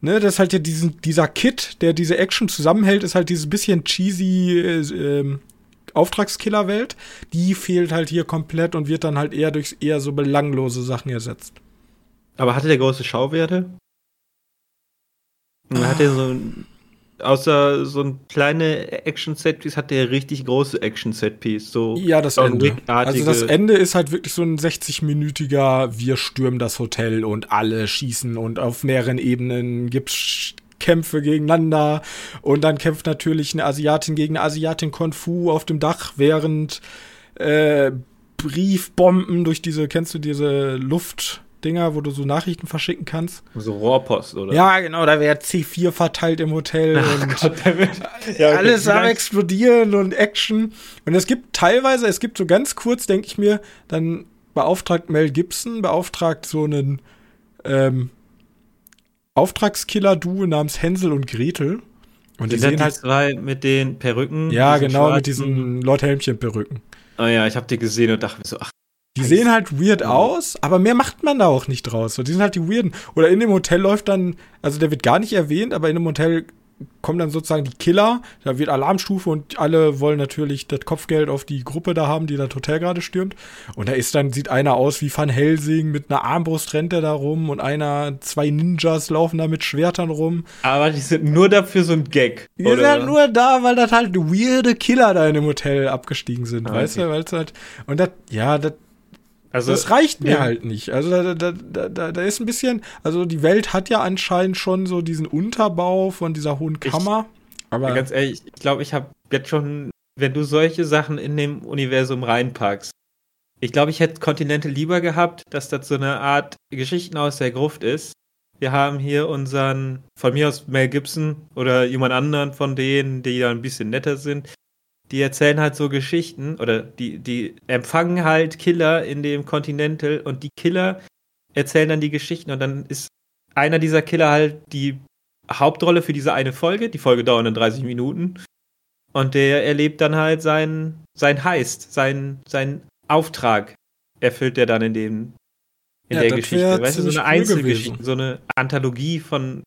ne, das ist halt ja diesen, dieser Kit, der diese Action zusammenhält, ist halt dieses bisschen cheesy äh, ähm, Auftragskiller-Welt, die fehlt halt hier komplett und wird dann halt eher durch eher so belanglose Sachen ersetzt. Aber hatte der große Schauwerte? Ah. Hat er so außer so ein kleine Action-Set-Piece hat der richtig große Action-Set-Piece. So ja, das Ende. Also das Ende ist halt wirklich so ein 60-minütiger, wir stürmen das Hotel und alle schießen und auf mehreren Ebenen gibt's Kämpfe gegeneinander und dann kämpft natürlich eine Asiatin gegen eine Asiatin Kung Fu auf dem Dach, während äh, Briefbomben durch diese, kennst du diese Luftdinger, wo du so Nachrichten verschicken kannst? So Rohrpost, oder? Ja, genau, da wäre C4 verteilt im Hotel Ach und Gott, (laughs) ja, okay, alles am explodieren und Action. Und es gibt teilweise, es gibt so ganz kurz, denke ich mir, dann beauftragt Mel Gibson, beauftragt so einen ähm, Auftragskiller-Duo namens Hänsel und Gretel. Und die, die sehen halt zwei mit den Perücken. Ja, genau, schwarzen. mit diesen Lord Helmchen-Perücken. Oh ja, ich hab die gesehen und dachte mir so, ach. Die sehen halt weird aus, aber mehr macht man da auch nicht draus. So, die sind halt die weirden. Oder in dem Hotel läuft dann, also der wird gar nicht erwähnt, aber in dem Hotel kommen dann sozusagen die Killer, da wird Alarmstufe und alle wollen natürlich das Kopfgeld auf die Gruppe da haben, die das Hotel gerade stürmt. Und da ist dann, sieht einer aus wie Van Helsing mit einer Armbrust rennt er da rum und einer, zwei Ninjas laufen da mit Schwertern rum. Aber die sind nur dafür so ein Gag. Die oder? sind halt nur da, weil das halt weirde Killer da in dem Hotel abgestiegen sind, ah, weißt okay. du, weil es halt, und das, ja, das, also, das reicht mir ja. halt nicht. Also da, da, da, da ist ein bisschen, also die Welt hat ja anscheinend schon so diesen Unterbau von dieser hohen Kammer. Aber ja, ganz ehrlich, ich glaube, ich habe jetzt schon, wenn du solche Sachen in dem Universum reinpackst, ich glaube, ich hätte Continental lieber gehabt, dass das so eine Art Geschichten aus der Gruft ist. Wir haben hier unseren, von mir aus Mel Gibson oder jemand anderen von denen, die da ein bisschen netter sind, die erzählen halt so Geschichten oder die, die empfangen halt Killer in dem Continental und die Killer erzählen dann die Geschichten und dann ist einer dieser Killer halt die Hauptrolle für diese eine Folge. Die Folge dauert dann 30 Minuten. Und der erlebt dann halt sein, sein Heist, sein, sein Auftrag erfüllt er dann in dem in ja, der Geschichte. Weißt du, so eine Einzelgeschichte, so eine Anthologie von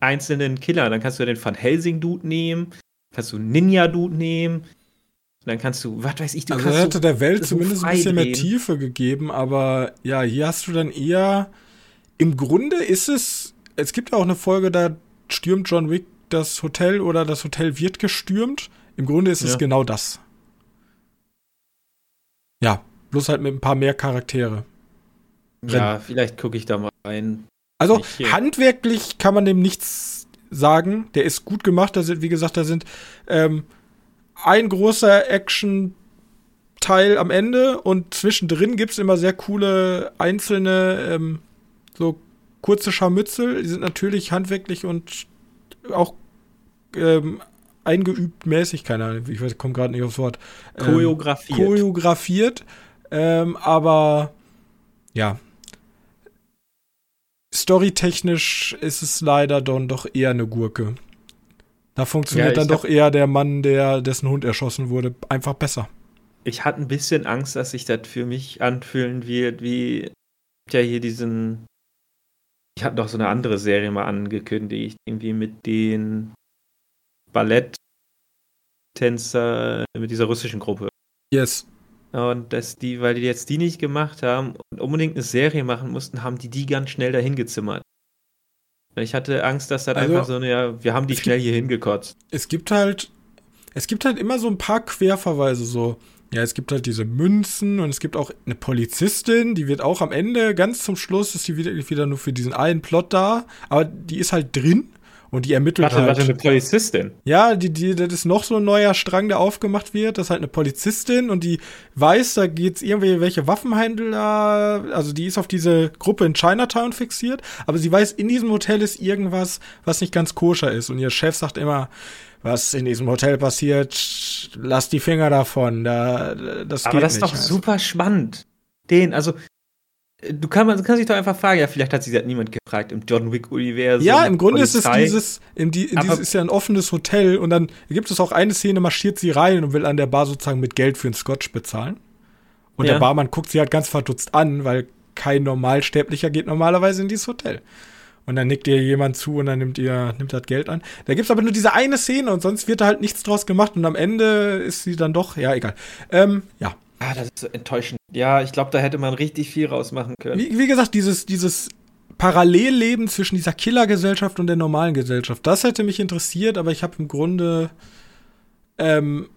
einzelnen Killern. Dann kannst du den Van Helsing-Dude nehmen, kannst du Ninja-Dude nehmen, und dann kannst du, was weiß ich, du also kannst. hätte so, der Welt zumindest ein bisschen mehr Tiefe gegeben, aber ja, hier hast du dann eher. Im Grunde ist es. Es gibt auch eine Folge, da stürmt John Wick das Hotel oder das Hotel wird gestürmt. Im Grunde ist ja. es genau das. Ja, bloß halt mit ein paar mehr Charaktere. Ja, Drin. vielleicht gucke ich da mal rein. Also handwerklich kann man dem nichts sagen. Der ist gut gemacht. Da sind, wie gesagt, da sind ähm, ein großer Action-Teil am Ende und zwischendrin gibt es immer sehr coole einzelne, ähm, so kurze Scharmützel. Die sind natürlich handwerklich und auch ähm, eingeübt mäßig, keine Ahnung, ich komme gerade nicht aufs Wort. Ähm, choreografiert. Choreografiert. Ähm, aber ja. Storytechnisch ist es leider dann doch eher eine Gurke. Da funktioniert ja, dann doch eher der Mann, der dessen Hund erschossen wurde, einfach besser. Ich hatte ein bisschen Angst, dass sich das für mich anfühlen wird, wie ja hier diesen. Ich hatte noch so eine andere Serie mal angekündigt, irgendwie mit den Balletttänzer, mit dieser russischen Gruppe. Yes. Und dass die, weil die jetzt die nicht gemacht haben und unbedingt eine Serie machen mussten, haben die die ganz schnell dahin gezimmert. Ich hatte Angst, dass das also, einfach so eine, ja, wir haben die schnell gibt, hier hingekotzt. Es gibt halt, es gibt halt immer so ein paar Querverweise, so. Ja, es gibt halt diese Münzen und es gibt auch eine Polizistin, die wird auch am Ende, ganz zum Schluss, ist die wieder, wieder nur für diesen einen Plot da, aber die ist halt drin und die ermittelt warte, halt. Warte, eine Polizistin? Ja, die, die, das ist noch so ein neuer Strang, der aufgemacht wird. Das ist halt eine Polizistin und die weiß, da geht's irgendwie welche Waffenhändler, also die ist auf diese Gruppe in Chinatown fixiert, aber sie weiß, in diesem Hotel ist irgendwas, was nicht ganz koscher ist. Und ihr Chef sagt immer, was in diesem Hotel passiert, lass die Finger davon. Da, das aber das ist doch also. super spannend. Den, also Du, kann, man, kannst dich doch einfach fragen, ja, vielleicht hat sich das niemand gefragt im John Wick-Universum. Ja, im Grunde Polizei. ist es dieses, in die, in dieses ist ja ein offenes Hotel und dann gibt es auch eine Szene, marschiert sie rein und will an der Bar sozusagen mit Geld für einen Scotch bezahlen. Und ja. der Barmann guckt sie halt ganz verdutzt an, weil kein Normalsterblicher geht normalerweise in dieses Hotel. Und dann nickt ihr jemand zu und dann nimmt ihr, nimmt das Geld an. Da gibt's aber nur diese eine Szene und sonst wird da halt nichts draus gemacht und am Ende ist sie dann doch, ja, egal. Ähm, ja. Ah, das ist so enttäuschend. Ja, ich glaube, da hätte man richtig viel rausmachen können. Wie, wie gesagt, dieses, dieses Parallelleben zwischen dieser Killergesellschaft und der normalen Gesellschaft, das hätte mich interessiert, aber ich habe im Grunde ähm,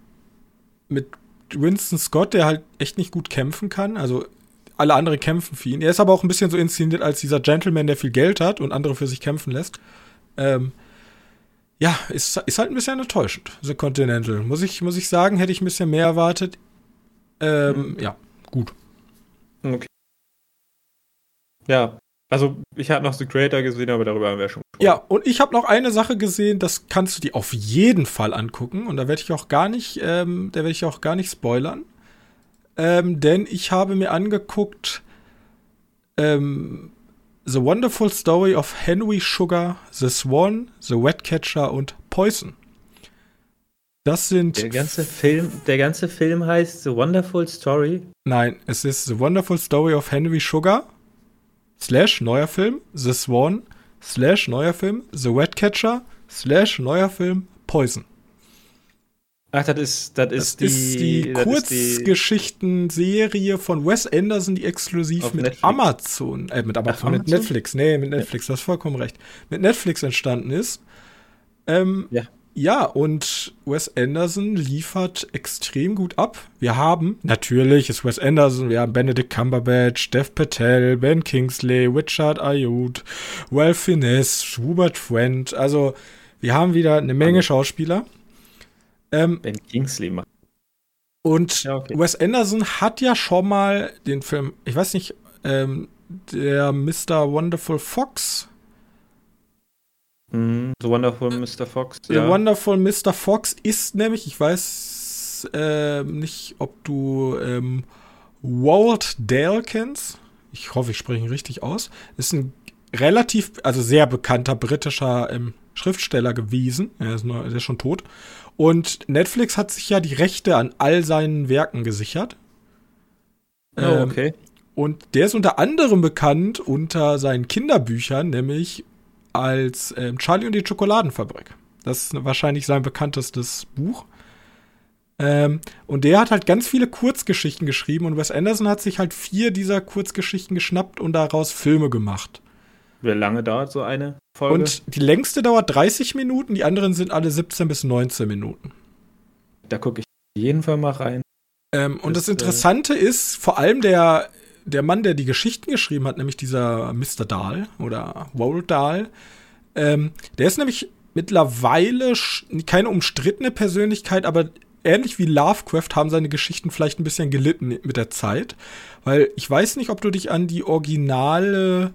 mit Winston Scott, der halt echt nicht gut kämpfen kann, also alle anderen kämpfen für ihn. Er ist aber auch ein bisschen so inszeniert als dieser Gentleman, der viel Geld hat und andere für sich kämpfen lässt. Ähm, ja, ist, ist halt ein bisschen enttäuschend, The Continental. Muss ich, muss ich sagen, hätte ich ein bisschen mehr erwartet. Ähm. Ja, gut. Okay. Ja, also ich habe noch The Creator gesehen, aber darüber haben wir schon gesprochen. Ja, und ich habe noch eine Sache gesehen, das kannst du dir auf jeden Fall angucken und da werde ich auch gar nicht, ähm, da werde ich auch gar nicht spoilern, ähm, denn ich habe mir angeguckt ähm, The Wonderful Story of Henry Sugar, The Swan, The Wetcatcher und Poison. Das sind. Der ganze Film, der ganze Film heißt The Wonderful Story. Nein, es ist The Wonderful Story of Henry Sugar. Slash neuer Film. The Swan. Slash neuer Film. The Catcher. Slash neuer Film. Poison. Ach, das ist, das ist das die, ist die Kurzgeschichten-Serie von Wes Anderson, die exklusiv mit Netflix. Amazon, äh, mit Amazon, Ach, mit Amazon? Netflix, nee, mit Netflix, ja. du hast vollkommen recht, mit Netflix entstanden ist. Ähm, ja. Ja, und Wes Anderson liefert extrem gut ab. Wir haben, natürlich ist Wes Anderson, wir haben Benedict Cumberbatch, Dev Patel, Ben Kingsley, Richard Ayud, Well Finesse, Hubert Trent. Also, Wir haben wieder eine Menge Schauspieler. Ähm, ben Kingsley macht. Und ja, okay. Wes Anderson hat ja schon mal den Film, ich weiß nicht, ähm, der Mr. Wonderful Fox. Mm, The Wonderful Mr. Fox. The ja. Wonderful Mr. Fox ist nämlich, ich weiß äh, nicht, ob du ähm, Walt Dale kennst. Ich hoffe, ich spreche ihn richtig aus. Ist ein relativ, also sehr bekannter britischer ähm, Schriftsteller gewesen. Er ist, nur, er ist schon tot. Und Netflix hat sich ja die Rechte an all seinen Werken gesichert. Oh, ähm, okay. Und der ist unter anderem bekannt unter seinen Kinderbüchern, nämlich als ähm, Charlie und die Schokoladenfabrik. Das ist wahrscheinlich sein bekanntestes Buch. Ähm, und der hat halt ganz viele Kurzgeschichten geschrieben und Wes Anderson hat sich halt vier dieser Kurzgeschichten geschnappt und daraus Filme gemacht. Wie lange dauert so eine Folge? Und die längste dauert 30 Minuten, die anderen sind alle 17 bis 19 Minuten. Da gucke ich auf jeden Fall mal rein. Ähm, und das, das äh, Interessante äh, ist, vor allem der, der Mann, der die Geschichten geschrieben hat, nämlich dieser Mr. Dahl oder Roald Dahl, ähm, der ist nämlich mittlerweile keine umstrittene Persönlichkeit, aber ähnlich wie Lovecraft haben seine Geschichten vielleicht ein bisschen gelitten mit der Zeit. Weil ich weiß nicht, ob du dich an die originale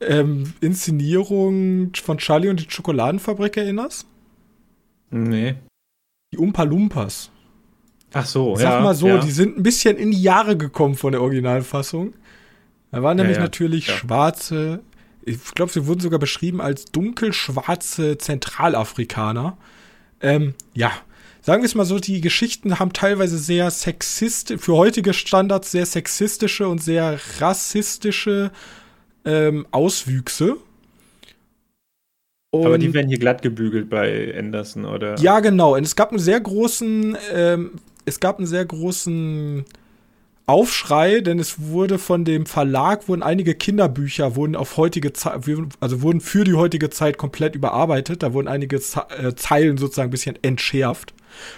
ähm, Inszenierung von Charlie und die Schokoladenfabrik erinnerst? Nee. Die Umpa Lumpas. Ach so, Sag ja. Sag mal so, ja. die sind ein bisschen in die Jahre gekommen von der Originalfassung. Da waren nämlich ja, natürlich schwarze, ich glaube, sie wurden sogar beschrieben als dunkelschwarze Zentralafrikaner. Ähm, ja, sagen wir es mal so, die Geschichten haben teilweise sehr sexist, für heutige Standards sehr sexistische und sehr rassistische ähm, Auswüchse. Und Aber die werden hier glatt gebügelt bei Anderson, oder? Ja, genau. Und es gab einen sehr großen, ähm, es gab einen sehr großen Aufschrei, denn es wurde von dem Verlag wurden einige Kinderbücher wurden auf heutige Zeit, also wurden für die heutige Zeit komplett überarbeitet. Da wurden einige äh, Zeilen sozusagen ein bisschen entschärft.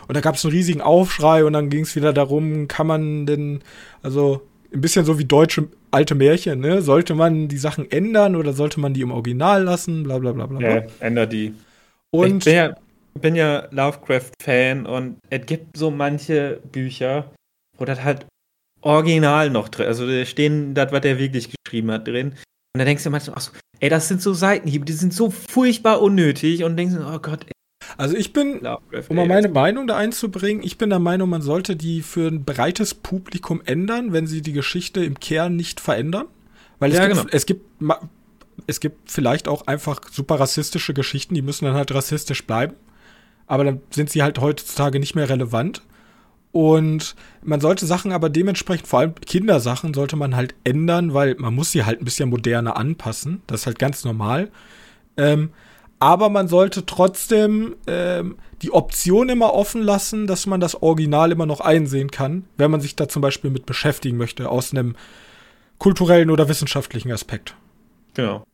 Und da gab es einen riesigen Aufschrei und dann ging es wieder darum, kann man denn, also ein bisschen so wie deutsche alte Märchen, ne? Sollte man die Sachen ändern oder sollte man die im Original lassen? Bla bla bla bla. Ja, änder die. Und ich bin ja, bin ja Lovecraft-Fan und es gibt so manche Bücher, wo das halt original noch drin, also da stehen das, was der wirklich geschrieben hat, drin. Und da denkst du manchmal, ach so, ey, das sind so Seitenhiebe, die sind so furchtbar unnötig und denkst, oh Gott, ey, also ich bin, um mal meine Meinung da einzubringen, ich bin der Meinung, man sollte die für ein breites Publikum ändern, wenn sie die Geschichte im Kern nicht verändern. Weil es, ja, gibt, genau. es gibt es gibt vielleicht auch einfach super rassistische Geschichten, die müssen dann halt rassistisch bleiben. Aber dann sind sie halt heutzutage nicht mehr relevant. Und man sollte Sachen aber dementsprechend, vor allem Kindersachen, sollte man halt ändern, weil man muss sie halt ein bisschen moderner anpassen. Das ist halt ganz normal. Ähm, aber man sollte trotzdem ähm, die Option immer offen lassen, dass man das Original immer noch einsehen kann, wenn man sich da zum Beispiel mit beschäftigen möchte, aus einem kulturellen oder wissenschaftlichen Aspekt. Genau.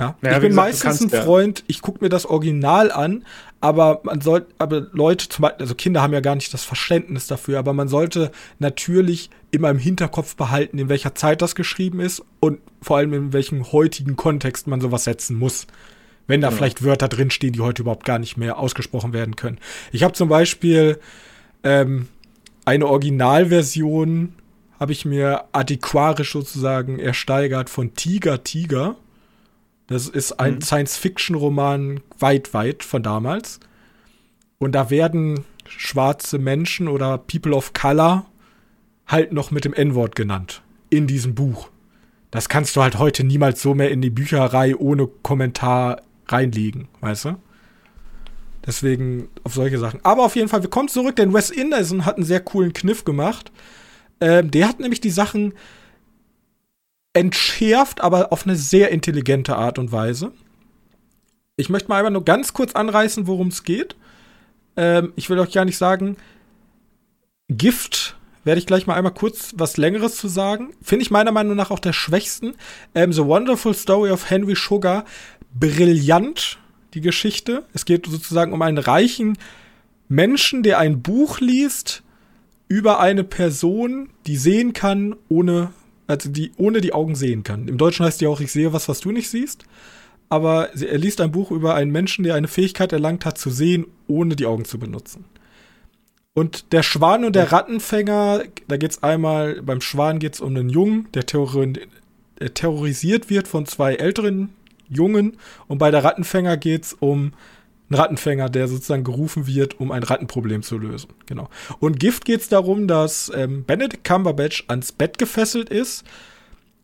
Ja. Naja, ich bin gesagt, meistens kannst, ein Freund, ja. ich gucke mir das Original an, aber man sollte, aber Leute, zum Beispiel, also Kinder haben ja gar nicht das Verständnis dafür, aber man sollte natürlich immer im Hinterkopf behalten, in welcher Zeit das geschrieben ist und vor allem in welchem heutigen Kontext man sowas setzen muss. Wenn da ja. vielleicht Wörter drinstehen, die heute überhaupt gar nicht mehr ausgesprochen werden können. Ich habe zum Beispiel ähm, eine Originalversion, habe ich mir adäquarisch sozusagen ersteigert von Tiger Tiger. Das ist ein mhm. Science-Fiction-Roman weit, weit von damals. Und da werden schwarze Menschen oder People of Color halt noch mit dem N-Wort genannt. In diesem Buch. Das kannst du halt heute niemals so mehr in die Bücherei ohne Kommentar reinlegen, weißt du? Deswegen auf solche Sachen. Aber auf jeden Fall, wir kommen zurück, denn Wes Anderson hat einen sehr coolen Kniff gemacht. Ähm, der hat nämlich die Sachen entschärft, aber auf eine sehr intelligente Art und Weise. Ich möchte mal einmal nur ganz kurz anreißen, worum es geht. Ähm, ich will euch gar nicht sagen, Gift werde ich gleich mal einmal kurz was Längeres zu sagen. Finde ich meiner Meinung nach auch der schwächsten. Ähm, The Wonderful Story of Henry Sugar brillant, die Geschichte. Es geht sozusagen um einen reichen Menschen, der ein Buch liest über eine Person, die sehen kann, ohne, also die ohne die Augen sehen kann. Im Deutschen heißt die auch, ich sehe was, was du nicht siehst. aber er liest ein Buch über einen Menschen, der eine Fähigkeit erlangt hat, zu sehen, ohne die Augen zu benutzen. Und der Schwan und der Rattenfänger, da geht es einmal, beim Schwan geht es um einen Jungen, der, der terrorisiert wird von zwei älteren Jungen. Und bei der Rattenfänger geht es um einen Rattenfänger, der sozusagen gerufen wird, um ein Rattenproblem zu lösen. Genau. Und Gift geht es darum, dass ähm, Benedict Cumberbatch ans Bett gefesselt ist.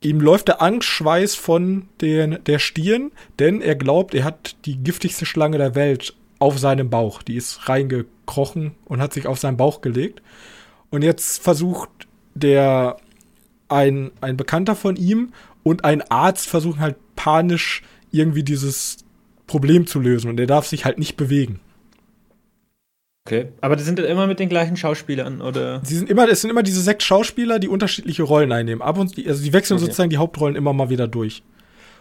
Ihm läuft der Angstschweiß von den, der Stirn, denn er glaubt, er hat die giftigste Schlange der Welt auf seinem Bauch. Die ist reingekrochen und hat sich auf seinen Bauch gelegt. Und jetzt versucht der ein, ein Bekannter von ihm und ein Arzt versuchen halt panisch irgendwie dieses Problem zu lösen und er darf sich halt nicht bewegen. Okay, aber die sind dann immer mit den gleichen Schauspielern oder? Sie sind immer, es sind immer diese sechs Schauspieler, die unterschiedliche Rollen einnehmen. Ab und also die wechseln okay. sozusagen die Hauptrollen immer mal wieder durch.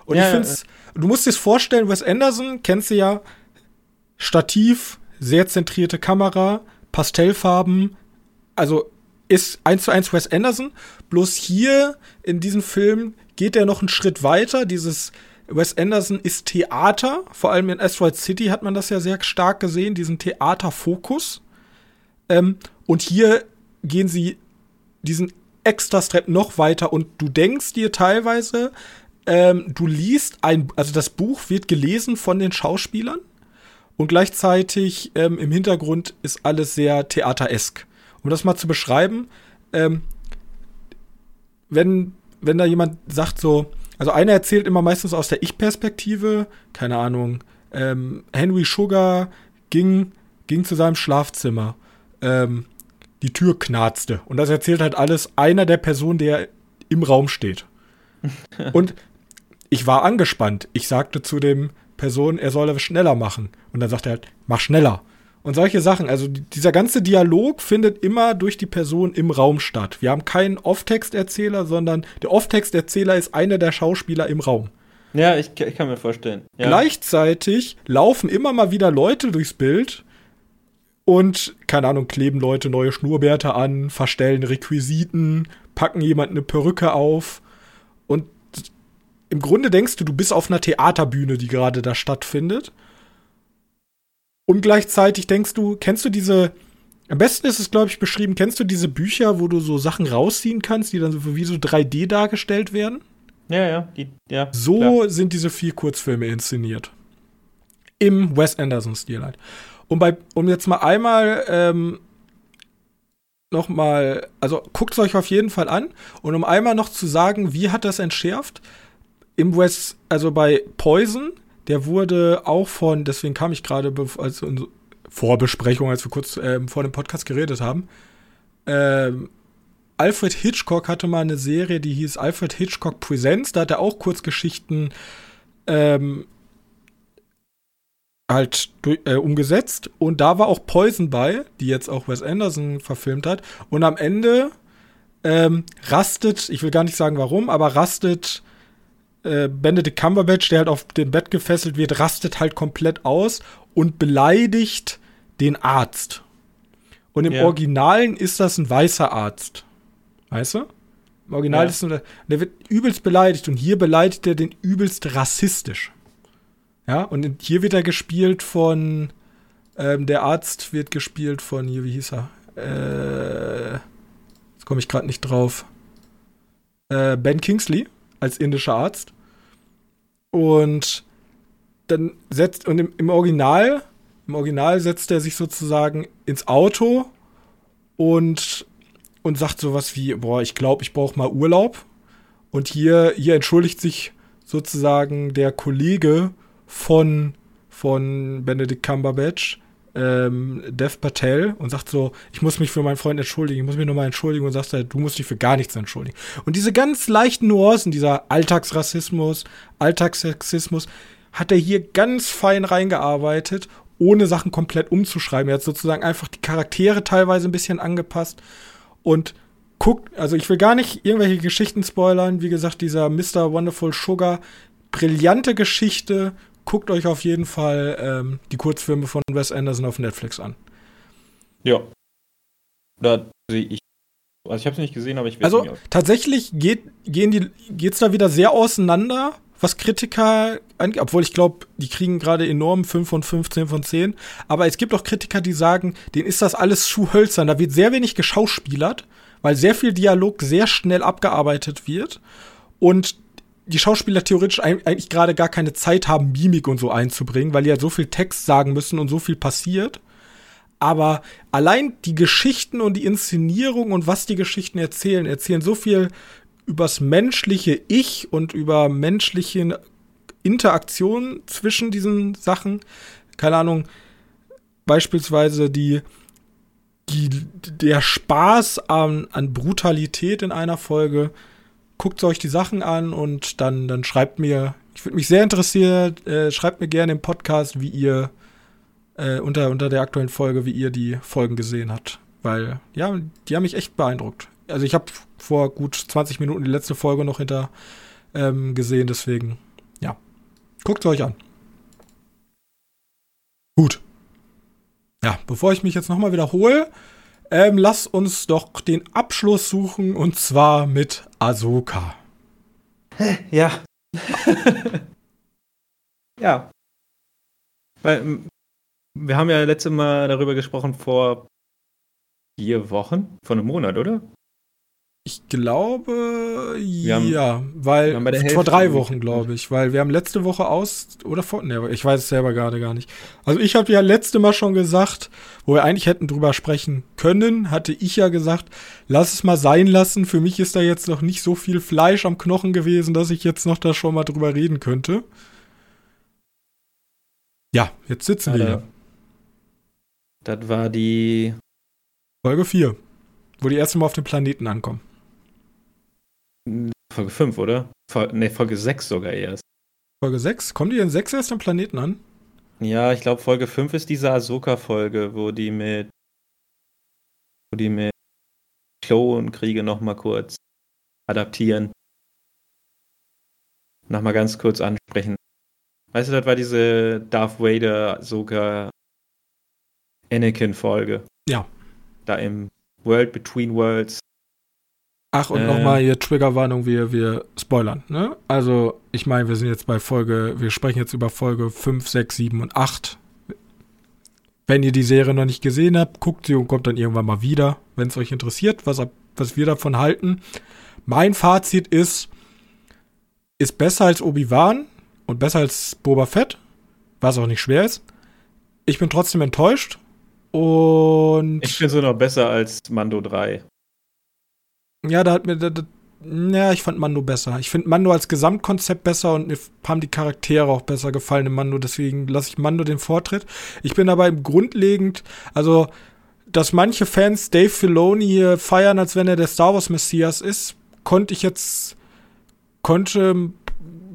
Und ja, ich finde ja. du musst dir vorstellen, Wes Anderson kennst du ja, Stativ, sehr zentrierte Kamera, Pastellfarben, also ist eins zu eins Wes Anderson. Bloß hier in diesem Film geht er noch einen Schritt weiter. Dieses Wes Anderson ist Theater, vor allem in Asteroid City hat man das ja sehr stark gesehen, diesen Theaterfokus. Ähm, und hier gehen sie diesen extra Step noch weiter und du denkst dir teilweise, ähm, du liest ein, also das Buch wird gelesen von den Schauspielern und gleichzeitig ähm, im Hintergrund ist alles sehr theateresk. Um das mal zu beschreiben, ähm, wenn, wenn da jemand sagt so, also einer erzählt immer meistens aus der Ich-Perspektive, keine Ahnung, ähm, Henry Sugar ging, ging zu seinem Schlafzimmer, ähm, die Tür knarzte und das erzählt halt alles einer der Personen, der im Raum steht. (laughs) und ich war angespannt. Ich sagte zu dem Person, er soll es schneller machen. Und dann sagt er halt, mach schneller. Und solche Sachen. Also dieser ganze Dialog findet immer durch die Person im Raum statt. Wir haben keinen Off-Text-Erzähler, sondern der Off-Text-Erzähler ist einer der Schauspieler im Raum. Ja, ich, ich kann mir vorstellen. Ja. Gleichzeitig laufen immer mal wieder Leute durchs Bild und, keine Ahnung, kleben Leute neue Schnurrbärte an, verstellen Requisiten, packen jemand eine Perücke auf. Und im Grunde denkst du, du bist auf einer Theaterbühne, die gerade da stattfindet. Und gleichzeitig denkst du, kennst du diese, am besten ist es, glaube ich, beschrieben, kennst du diese Bücher, wo du so Sachen rausziehen kannst, die dann so wie so 3D dargestellt werden? Ja, ja, die, ja. So klar. sind diese vier Kurzfilme inszeniert. Im Wes Anderson-Stil halt. Und bei, um jetzt mal einmal ähm, noch mal, also guckt es euch auf jeden Fall an. Und um einmal noch zu sagen, wie hat das entschärft? im West, also bei Poison, der wurde auch von, deswegen kam ich gerade als Vorbesprechung, als wir kurz äh, vor dem Podcast geredet haben. Ähm, Alfred Hitchcock hatte mal eine Serie, die hieß Alfred Hitchcock Presents. Da hat er auch Kurzgeschichten ähm, halt äh, umgesetzt. Und da war auch Poison bei, die jetzt auch Wes Anderson verfilmt hat. Und am Ende ähm, rastet, ich will gar nicht sagen warum, aber rastet äh, Benedict Cumberbatch, der halt auf dem Bett gefesselt wird, rastet halt komplett aus und beleidigt den Arzt. Und im ja. Originalen ist das ein weißer Arzt. Weißt du? Im Original ja. ist nur, der wird übelst beleidigt und hier beleidigt er den übelst rassistisch. Ja, und hier wird er gespielt von, ähm, der Arzt wird gespielt von, hier, wie hieß er? Äh, jetzt komme ich gerade nicht drauf. Äh, ben Kingsley als indischer Arzt. Und dann setzt, und im, im Original, im Original setzt er sich sozusagen ins Auto und, und sagt sowas wie, boah, ich glaube, ich brauche mal Urlaub. Und hier, hier entschuldigt sich sozusagen der Kollege von, von Benedict Cumberbatch, ähm, Dev Patel und sagt so, ich muss mich für meinen Freund entschuldigen, ich muss mich nochmal entschuldigen und halt, du musst dich für gar nichts entschuldigen. Und diese ganz leichten Nuancen, dieser Alltagsrassismus, Alltagssexismus, hat er hier ganz fein reingearbeitet, ohne Sachen komplett umzuschreiben. Er hat sozusagen einfach die Charaktere teilweise ein bisschen angepasst und guckt, also ich will gar nicht irgendwelche Geschichten spoilern. Wie gesagt, dieser Mr. Wonderful Sugar, brillante Geschichte, guckt euch auf jeden Fall ähm, die Kurzfilme von Wes Anderson auf Netflix an. Ja. Da sehe ich. Also ich habe es nicht gesehen, aber ich weiß Also tatsächlich geht gehen die geht's da wieder sehr auseinander was Kritiker angeht, obwohl ich glaube, die kriegen gerade enorm 5 von 15 von 10. Aber es gibt auch Kritiker, die sagen, denen ist das alles zu hölzern. Da wird sehr wenig geschauspielert, weil sehr viel Dialog sehr schnell abgearbeitet wird. Und die Schauspieler theoretisch eigentlich gerade gar keine Zeit haben, Mimik und so einzubringen, weil die ja so viel Text sagen müssen und so viel passiert. Aber allein die Geschichten und die Inszenierung und was die Geschichten erzählen, erzählen so viel übers menschliche Ich und über menschliche Interaktion zwischen diesen Sachen. Keine Ahnung, beispielsweise die, die der Spaß an, an Brutalität in einer Folge guckt euch die Sachen an und dann, dann schreibt mir, ich würde mich sehr interessieren, äh, schreibt mir gerne im Podcast, wie ihr äh, unter, unter der aktuellen Folge, wie ihr die Folgen gesehen habt. Weil, ja, die haben mich echt beeindruckt. Also ich habe vor gut 20 Minuten die letzte Folge noch hinter ähm, gesehen, deswegen, ja. Guckt euch an. Gut. Ja, bevor ich mich jetzt nochmal wiederhole, ähm, lass uns doch den Abschluss suchen und zwar mit Ahsoka. Ja. (laughs) ja. Weil wir haben ja letztes Mal darüber gesprochen vor vier Wochen, vor einem Monat, oder? Ich glaube, haben, ja, weil vor drei Wochen, glaube ich, weil wir haben letzte Woche aus oder vor, ne, ich weiß es selber gerade gar nicht. Also ich habe ja letzte Mal schon gesagt, wo wir eigentlich hätten drüber sprechen können, hatte ich ja gesagt, lass es mal sein lassen. Für mich ist da jetzt noch nicht so viel Fleisch am Knochen gewesen, dass ich jetzt noch da schon mal drüber reden könnte. Ja, jetzt sitzen wir hier. Das war die Folge 4, wo die erste Mal auf dem Planeten ankommen. Folge 5, oder? ne, Folge 6 sogar erst. Folge 6? Kommen die in 6 erst am Planeten an? Ja, ich glaube, Folge 5 ist diese Ahsoka-Folge, wo die mit. wo die mit Klonkriege nochmal kurz adaptieren. Nochmal ganz kurz ansprechen. Weißt du, das war diese Darth Vader sogar Anakin-Folge. Ja. Da im World Between Worlds Ach, und äh, nochmal hier Triggerwarnung, wir, wir spoilern, ne? Also, ich meine, wir sind jetzt bei Folge, wir sprechen jetzt über Folge 5, 6, 7 und 8. Wenn ihr die Serie noch nicht gesehen habt, guckt sie und kommt dann irgendwann mal wieder, wenn es euch interessiert, was, was wir davon halten. Mein Fazit ist, ist besser als Obi-Wan und besser als Boba Fett, was auch nicht schwer ist. Ich bin trotzdem enttäuscht und. Ich finde sie noch besser als Mando 3. Ja, da hat mir. Da, da, ja, ich fand Mando besser. Ich finde Mando als Gesamtkonzept besser und mir haben die Charaktere auch besser gefallen im Mando. Deswegen lasse ich Mando den Vortritt. Ich bin aber im grundlegend, also, dass manche Fans Dave Filoni hier feiern, als wenn er der Star Wars Messias ist, konnte ich jetzt, konnte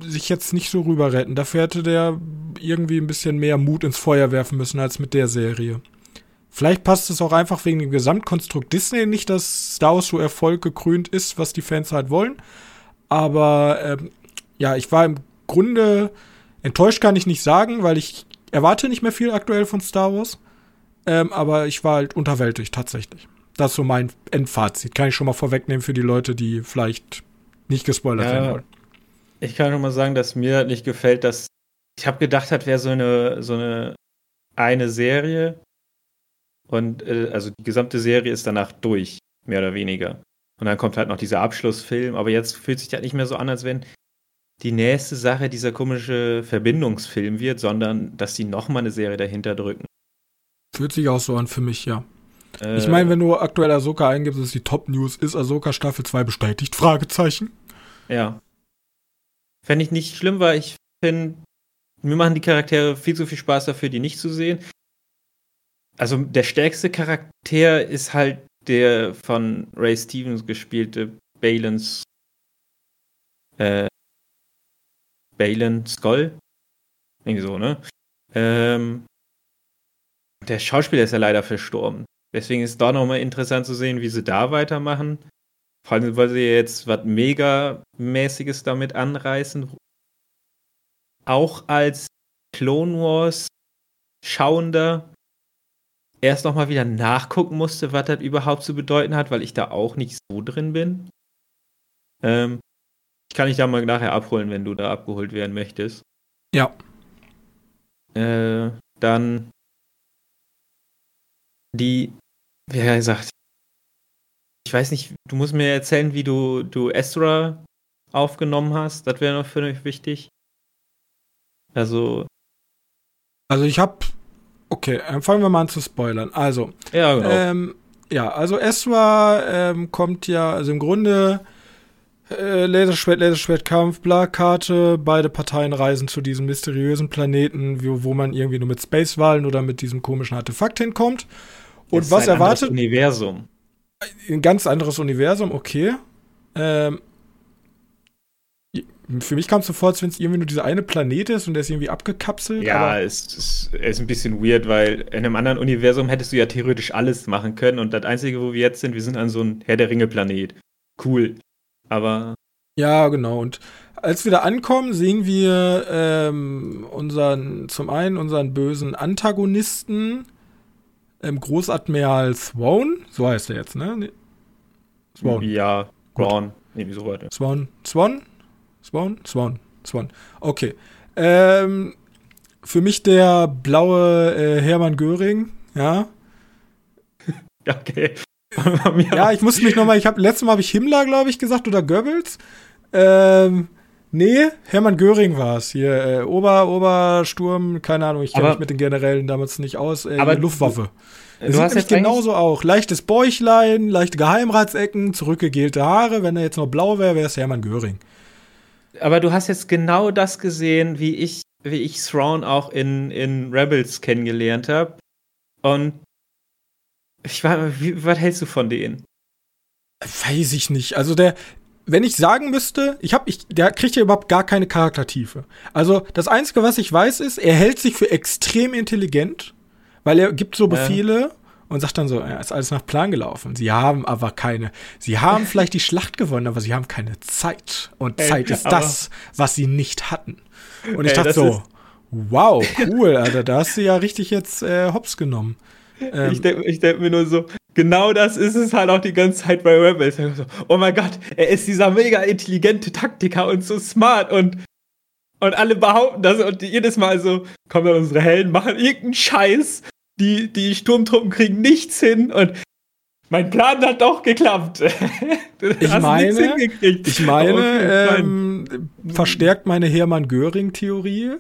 sich jetzt nicht so rüber retten. Dafür hätte der irgendwie ein bisschen mehr Mut ins Feuer werfen müssen als mit der Serie. Vielleicht passt es auch einfach wegen dem Gesamtkonstrukt Disney nicht, dass Star Wars so Erfolg gekrönt ist, was die Fans halt wollen. Aber ähm, ja, ich war im Grunde enttäuscht, kann ich nicht sagen, weil ich erwarte nicht mehr viel aktuell von Star Wars. Ähm, aber ich war halt unterwältigt tatsächlich. Das ist so mein Endfazit. Kann ich schon mal vorwegnehmen für die Leute, die vielleicht nicht gespoilert ja, werden wollen. Ich kann schon mal sagen, dass mir halt nicht gefällt, dass ich habe gedacht, das wäre so eine so eine eine Serie und äh, also die gesamte Serie ist danach durch, mehr oder weniger. Und dann kommt halt noch dieser Abschlussfilm, aber jetzt fühlt sich das nicht mehr so an, als wenn die nächste Sache dieser komische Verbindungsfilm wird, sondern dass sie nochmal eine Serie dahinter drücken. Fühlt sich auch so an für mich, ja. Äh, ich meine, wenn du aktuell Ahsoka eingibst, ist die Top News, ist Ahsoka Staffel 2 bestätigt? Fragezeichen. Ja. Fände ich nicht schlimm, weil ich finde, mir machen die Charaktere viel zu viel Spaß dafür, die nicht zu sehen also der stärkste Charakter ist halt der von Ray Stevens gespielte Balance äh, Balen Skull. Irgendwie so, ne? Ähm, der Schauspieler ist ja leider verstorben. Deswegen ist da nochmal interessant zu sehen, wie sie da weitermachen. Vor allem, weil sie jetzt was Mega-mäßiges damit anreißen. Auch als Clone Wars Schauender erst nochmal wieder nachgucken musste, was das überhaupt zu bedeuten hat, weil ich da auch nicht so drin bin. Ähm, Ich kann dich da mal nachher abholen, wenn du da abgeholt werden möchtest. Ja. Äh, dann die, wie gesagt, ich weiß nicht, du musst mir erzählen, wie du, du Ezra aufgenommen hast. Das wäre noch für mich wichtig. Also. Also ich habe. Okay, fangen wir mal an zu spoilern. Also. Ja, genau. Ähm, ja, also Ezra ähm, kommt ja, also im Grunde äh, Laserschwert, Laserschwertkampf, Karte, beide Parteien reisen zu diesem mysteriösen Planeten, wo, wo man irgendwie nur mit Spacewahlen oder mit diesem komischen Artefakt hinkommt. Und was ein erwartet? Universum. Ein ganz anderes Universum, okay. Ähm, für mich kam es so vor, als wenn es irgendwie nur dieser eine Planet ist und der ist irgendwie abgekapselt. Ja, es ist, ist ein bisschen weird, weil in einem anderen Universum hättest du ja theoretisch alles machen können und das Einzige, wo wir jetzt sind, wir sind an so einem Herr der Ringe-Planet. Cool. Aber. Ja, genau. Und als wir da ankommen, sehen wir ähm, unseren, zum einen unseren bösen Antagonisten, ähm, Großadmiral Swan, so heißt er jetzt, ne? Swan. Ja, Swan. Nee, wieso weiter? Swan, Swan? Swan? Swan. Swan. Okay. Ähm, für mich der blaue äh, Hermann Göring, ja. (laughs) Okay. ja, ich musste mich nochmal, ich habe letztes Mal habe ich Himmler, glaube ich, gesagt oder Goebbels. Ähm, nee, Hermann Göring war es hier. Äh, Ober, Obersturm, keine Ahnung, ich kenne mich mit den Generälen damals nicht aus. Äh, aber Luftwaffe. Du, du hast jetzt genauso auch. Leichtes Bäuchlein, leichte Geheimratsecken, zurückgegelte Haare. Wenn er jetzt noch blau wäre, wäre es Hermann Göring. Aber du hast jetzt genau das gesehen, wie ich, wie ich Thrawn auch in, in Rebels kennengelernt habe. Und ich war, wie, was hältst du von denen? Weiß ich nicht. Also der, wenn ich sagen müsste, ich hab, ich, der kriegt ja überhaupt gar keine Charaktertiefe. Also das Einzige, was ich weiß, ist, er hält sich für extrem intelligent, weil er gibt so Befehle ja. Und sagt dann so, ja, ist alles nach Plan gelaufen. Sie haben aber keine, sie haben vielleicht die Schlacht gewonnen, aber sie haben keine Zeit. Und Ey, Zeit ist das, was sie nicht hatten. Und ich Ey, dachte so, wow, cool, Alter, da hast du ja richtig jetzt äh, hops genommen. Ähm, ich denke ich denk mir nur so, genau das ist es halt auch die ganze Zeit bei Rebels. So, oh mein Gott, er ist dieser mega intelligente Taktiker und so smart und, und alle behaupten das und jedes Mal so, kommen dann unsere Helden, machen irgendeinen Scheiß, die, die Sturmtruppen kriegen nichts hin und mein Plan hat doch geklappt. (laughs) ich meine, ich meine, okay, ähm, verstärkt meine Hermann Göring-Theorie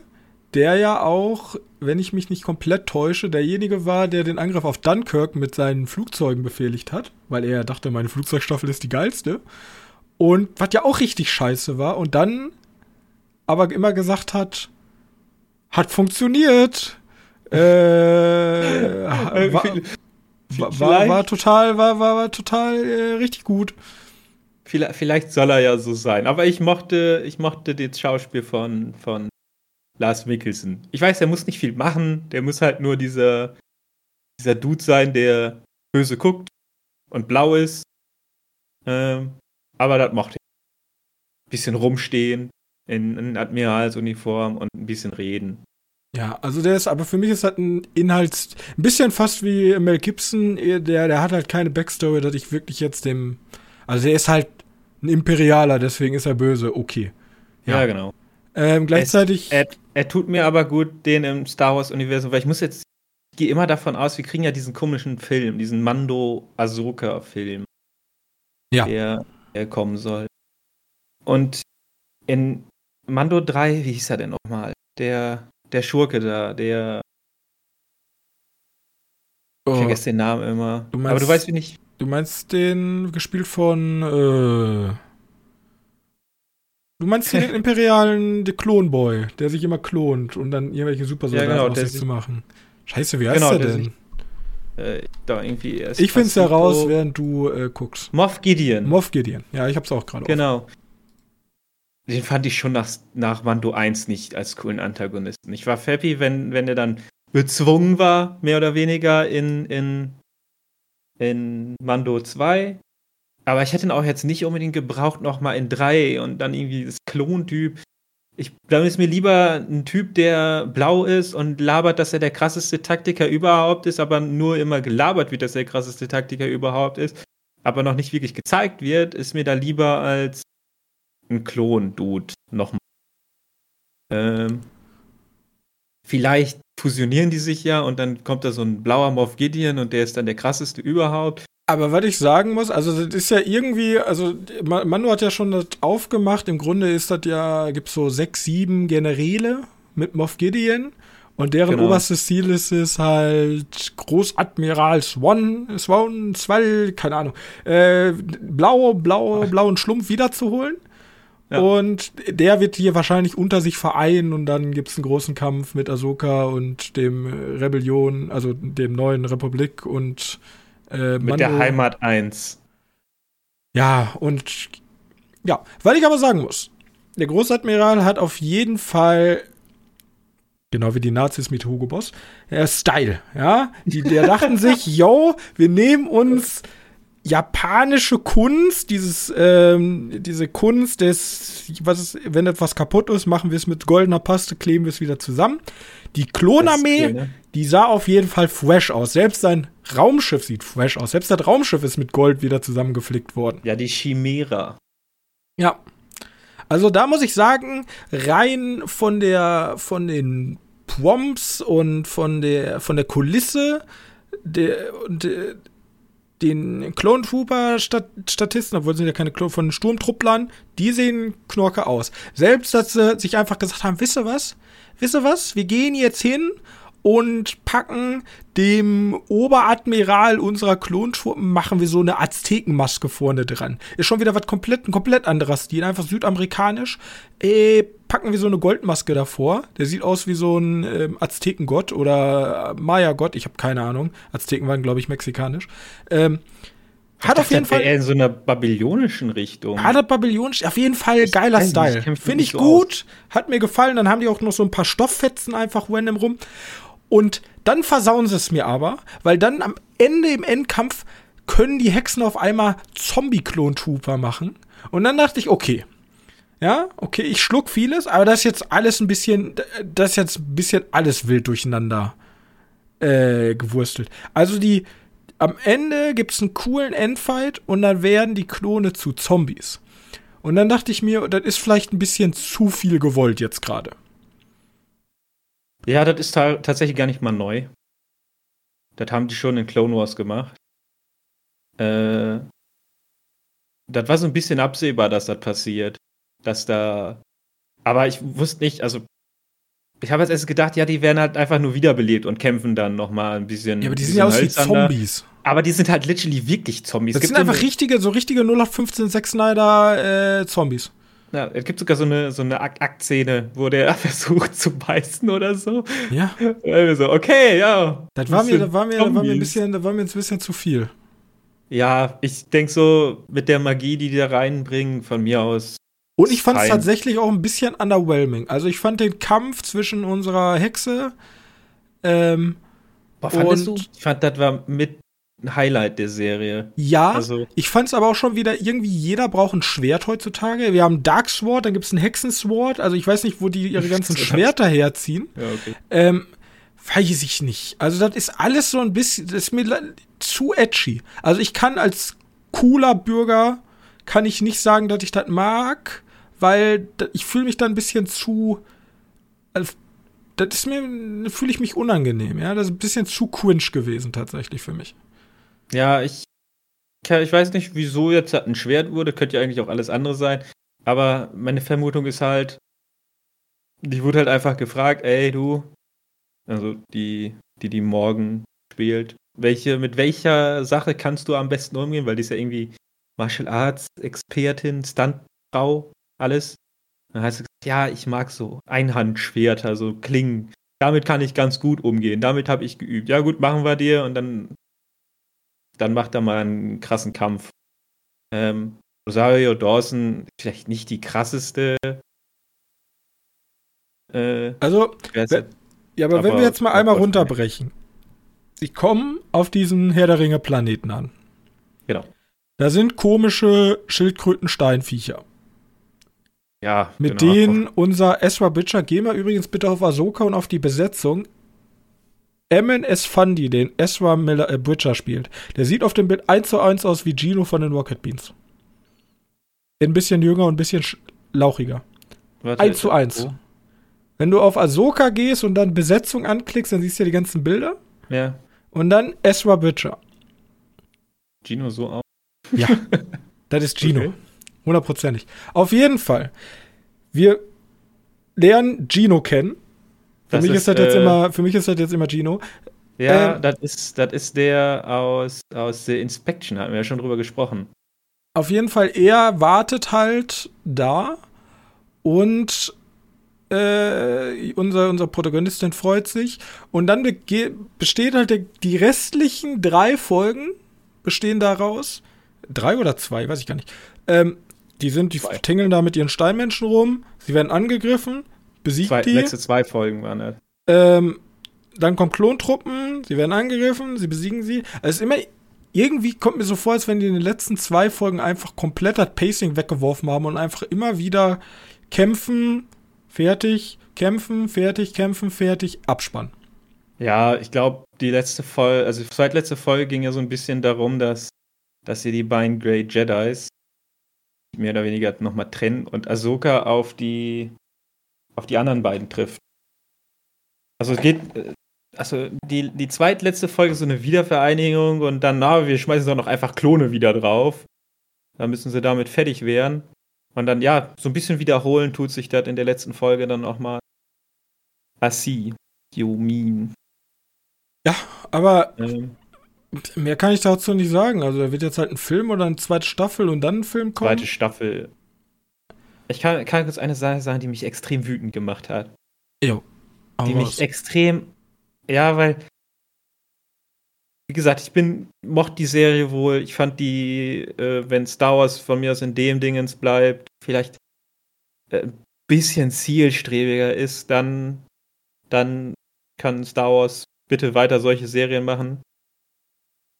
der ja auch, wenn ich mich nicht komplett täusche, derjenige war, der den Angriff auf Dunkirk mit seinen Flugzeugen befehligt hat, weil er dachte, meine Flugzeugstaffel ist die geilste. Und was ja auch richtig scheiße war und dann aber immer gesagt hat, hat funktioniert. Äh, war, war, war, total, war, war, war total äh, richtig gut. Vielleicht soll er ja so sein. Aber ich mochte, ich mochte das Schauspiel von, von Lars Mikkelsen. Ich weiß, der muss nicht viel machen, der muss halt nur dieser, dieser Dude sein, der böse guckt und blau ist. Ähm, aber das mochte ich. Bisschen rumstehen in, in Admiralsuniform und ein bisschen reden. Ja, also der ist, aber für mich ist halt ein Inhalt, ein bisschen fast wie Mel Gibson, der, der hat halt keine Backstory, dass ich wirklich jetzt dem, also der ist halt ein Imperialer, deswegen ist er böse, okay. Ja, ja genau. Ähm, gleichzeitig. Er, er, tut mir aber gut, den im Star Wars-Universum, weil ich muss jetzt, ich gehe immer davon aus, wir kriegen ja diesen komischen Film, diesen Mando Ahsoka-Film. Ja. Der, der kommen soll. Und in Mando 3, wie hieß er denn nochmal? Der, der Schurke da, der. Oh. Ich vergesse den Namen immer. Du meinst, aber du weißt, wie nicht. Du meinst den gespielt von. Äh Du meinst den (laughs) imperialen The Clone Boy, der sich immer klont und dann irgendwelche Supersoldaten ja, genau, aus sich zu machen. Scheiße, wie heißt genau, der, der denn? Äh, da irgendwie ich find's heraus, während du äh, guckst. Moff Gideon. Moff Gideon. Ja, ich hab's auch gerade Genau. Den fand ich schon nach, nach Mando 1 nicht als coolen Antagonisten. Ich war happy, wenn, wenn er dann bezwungen war, mehr oder weniger in, in, in Mando 2. Aber ich hätte ihn auch jetzt nicht unbedingt gebraucht, nochmal in drei und dann irgendwie das Klontyp. Ich, dann ist mir lieber ein Typ, der blau ist und labert, dass er der krasseste Taktiker überhaupt ist, aber nur immer gelabert wird, dass er der krasseste Taktiker überhaupt ist, aber noch nicht wirklich gezeigt wird, ist mir da lieber als ein Klon-Dude nochmal. Ähm, vielleicht fusionieren die sich ja und dann kommt da so ein blauer Moff Gideon und der ist dann der krasseste überhaupt. Aber was ich sagen muss, also das ist ja irgendwie, also Manu hat ja schon das aufgemacht, im Grunde ist das ja, gibt so sechs, sieben Generäle mit Moff Gideon und deren genau. oberstes Ziel ist es halt Großadmiral Swan, Swan, Swell, keine Ahnung, äh, blau, blau, blauen Schlumpf wiederzuholen. Ja. Und der wird hier wahrscheinlich unter sich vereinen und dann gibt es einen großen Kampf mit Ahsoka und dem Rebellion, also dem neuen Republik und äh, Mit der Heimat 1. Ja, und ja, weil ich aber sagen muss, der Großadmiral hat auf jeden Fall, genau wie die Nazis mit Hugo Boss, äh, Style, ja. Die, der dachten sich, (laughs) yo, wir nehmen uns japanische Kunst, dieses, ähm, diese Kunst des, was ist, wenn etwas kaputt ist, machen wir es mit goldener Paste, kleben wir es wieder zusammen. Die Klonarmee, ne? die sah auf jeden Fall fresh aus. Selbst sein Raumschiff sieht fresh aus. Selbst das Raumschiff ist mit Gold wieder zusammengeflickt worden. Ja, die Chimera. Ja. Also da muss ich sagen, rein von der, von den Prompts und von der, von der Kulisse, der, und, der, den Clone Trooper Statisten, obwohl sind ja keine Clone von Sturmtrupplern, die sehen Knorke aus. Selbst, dass sie sich einfach gesagt haben, wisst ihr was? Wisst ihr was? Wir gehen jetzt hin und packen dem Oberadmiral unserer Klontruppen machen wir so eine Aztekenmaske vorne dran. Ist schon wieder was komplett, ein komplett anderer Stil, einfach südamerikanisch. Äh, packen wir so eine Goldmaske davor. Der sieht aus wie so ein ähm, Aztekengott oder Maya-Gott, ich habe keine Ahnung. Azteken waren, glaube ich, mexikanisch. Ähm, hat auf jeden Fall eher in so einer babylonischen Richtung. Hat er babylonisch, auf jeden Fall geiler Style. Finde ich so gut, aus. hat mir gefallen. Dann haben die auch noch so ein paar Stofffetzen einfach random rum. Und dann versauen sie es mir aber, weil dann am Ende im Endkampf können die Hexen auf einmal Zombie-Klon-Trooper machen. Und dann dachte ich, okay. Ja, okay, ich schluck vieles, aber das ist jetzt alles ein bisschen, das ist jetzt ein bisschen alles wild durcheinander äh, gewurstelt. Also die, am Ende gibt es einen coolen Endfight und dann werden die Klone zu Zombies. Und dann dachte ich mir, das ist vielleicht ein bisschen zu viel gewollt jetzt gerade. Ja, das ist ta tatsächlich gar nicht mal neu. Das haben die schon in Clone Wars gemacht. Äh, das war so ein bisschen absehbar, dass das passiert. Dass da. Aber ich wusste nicht, also. Ich habe jetzt erst gedacht, ja, die werden halt einfach nur wiederbelebt und kämpfen dann nochmal ein bisschen. Ja, aber die sehen ja aus wie Zombies. Aber die sind halt literally wirklich Zombies. Das sind einfach richtige, so richtige 0815 Zack Snyder äh, Zombies. Ja, es gibt sogar so eine, so eine Aktszene, wo der (laughs) versucht zu beißen oder so. Ja. So, okay, ja. Das war mir, das war mir, das war mir ein bisschen, das war mir jetzt ein bisschen zu viel. Ja, ich denke so, mit der Magie, die die da reinbringen, von mir aus. Und ich fand es tatsächlich auch ein bisschen underwhelming. Also ich fand den Kampf zwischen unserer Hexe ähm, Boah, fandest du? Ich fand, das war mit ein Highlight der Serie. Ja, also. ich fand es aber auch schon wieder, irgendwie jeder braucht ein Schwert heutzutage. Wir haben Dark Sword, dann gibt es ein Hexensword. Also ich weiß nicht, wo die ihre ganzen (laughs) Schwerter herziehen. Ja, okay. Ähm, weiß ich nicht. Also das ist alles so ein bisschen, das ist mir zu edgy. Also ich kann als cooler Bürger, kann ich nicht sagen, dass ich das mag, weil ich fühle mich da ein bisschen zu, also das ist mir, fühle ich mich unangenehm, ja. Das ist ein bisschen zu cringe gewesen tatsächlich für mich. Ja, ich, ich weiß nicht, wieso jetzt ein Schwert wurde, könnte ja eigentlich auch alles andere sein. Aber meine Vermutung ist halt, die wurde halt einfach gefragt, ey du, also die, die die morgen spielt, welche, mit welcher Sache kannst du am besten umgehen, weil die ist ja irgendwie Martial Arts Expertin, Stuntfrau, alles. Dann heißt es, ja, ich mag so Einhandschwerter, so Klingen. Damit kann ich ganz gut umgehen. Damit habe ich geübt. Ja, gut, machen wir dir. Und dann dann macht er mal einen krassen Kampf. Ähm, Rosario Dawson, vielleicht nicht die krasseste. Äh, also, ja, aber, aber, wenn wir jetzt mal einmal runterbrechen. Sie kommen auf diesen Herr der Ringe Planeten an. Genau. Da sind komische Schildkröten-Steinviecher. Ja, mit genau. denen unser Ezra Butcher, gehen wir übrigens bitte auf Ahsoka und auf die Besetzung. MNS Fundy, den Ezra Miller, äh, Bridger spielt, der sieht auf dem Bild 1 zu 1 aus wie Gino von den Rocket Beans. Ein bisschen jünger und ein bisschen lauchiger. Warte, 1 zu 1. Wo? Wenn du auf Ahsoka gehst und dann Besetzung anklickst, dann siehst du ja die ganzen Bilder. Ja. Und dann Ezra Butcher. Gino so auch? Ja, (laughs) das ist Gino. Hundertprozentig. Auf jeden Fall. Wir lernen Gino kennen. Für mich ist, das jetzt äh, immer, für mich ist das jetzt immer Gino. Ja, ähm, das ist, das ist der aus, aus The Inspection, hatten wir ja schon drüber gesprochen. Auf jeden Fall, er wartet halt da und äh, unser, unser Protagonistin freut sich. Und dann besteht halt der, die restlichen drei Folgen bestehen daraus. Drei oder zwei, weiß ich gar nicht. Ähm, die sind, die tingeln da mit ihren Steinmenschen rum, sie werden angegriffen, besiegt zwei, die. Letzte zwei Folgen waren das. Ähm, dann kommen Klontruppen, sie werden angegriffen, sie besiegen sie. Also immer, irgendwie kommt mir so vor, als wenn die in den letzten zwei Folgen einfach komplett das Pacing weggeworfen haben und einfach immer wieder kämpfen, fertig, kämpfen, fertig, kämpfen, fertig, Abspann. Ja, ich glaube, die letzte Folge, also die zweitletzte Folge ging ja so ein bisschen darum, dass, dass sie die beiden Grey Jedis mehr oder weniger nochmal trennen und Ahsoka auf die, auf die anderen beiden trifft. Also es geht, also die, die zweitletzte Folge ist so eine Wiedervereinigung und dann, na, wir schmeißen doch noch einfach Klone wieder drauf. Dann müssen sie damit fertig werden. Und dann, ja, so ein bisschen wiederholen tut sich das in der letzten Folge dann auch mal. Assi, you mean. Ja, aber ähm, mehr kann ich dazu nicht sagen. Also da wird jetzt halt ein Film oder eine zweite Staffel und dann ein Film kommen. Zweite Staffel. Ich kann, kann kurz eine Sache sagen, die mich extrem wütend gemacht hat. Jo. Die mich extrem. Ja, weil. Wie gesagt, ich bin, mochte die Serie wohl. Ich fand die, äh, wenn Star Wars von mir aus in dem Dingens bleibt, vielleicht äh, ein bisschen zielstrebiger ist, dann, dann kann Star Wars bitte weiter solche Serien machen.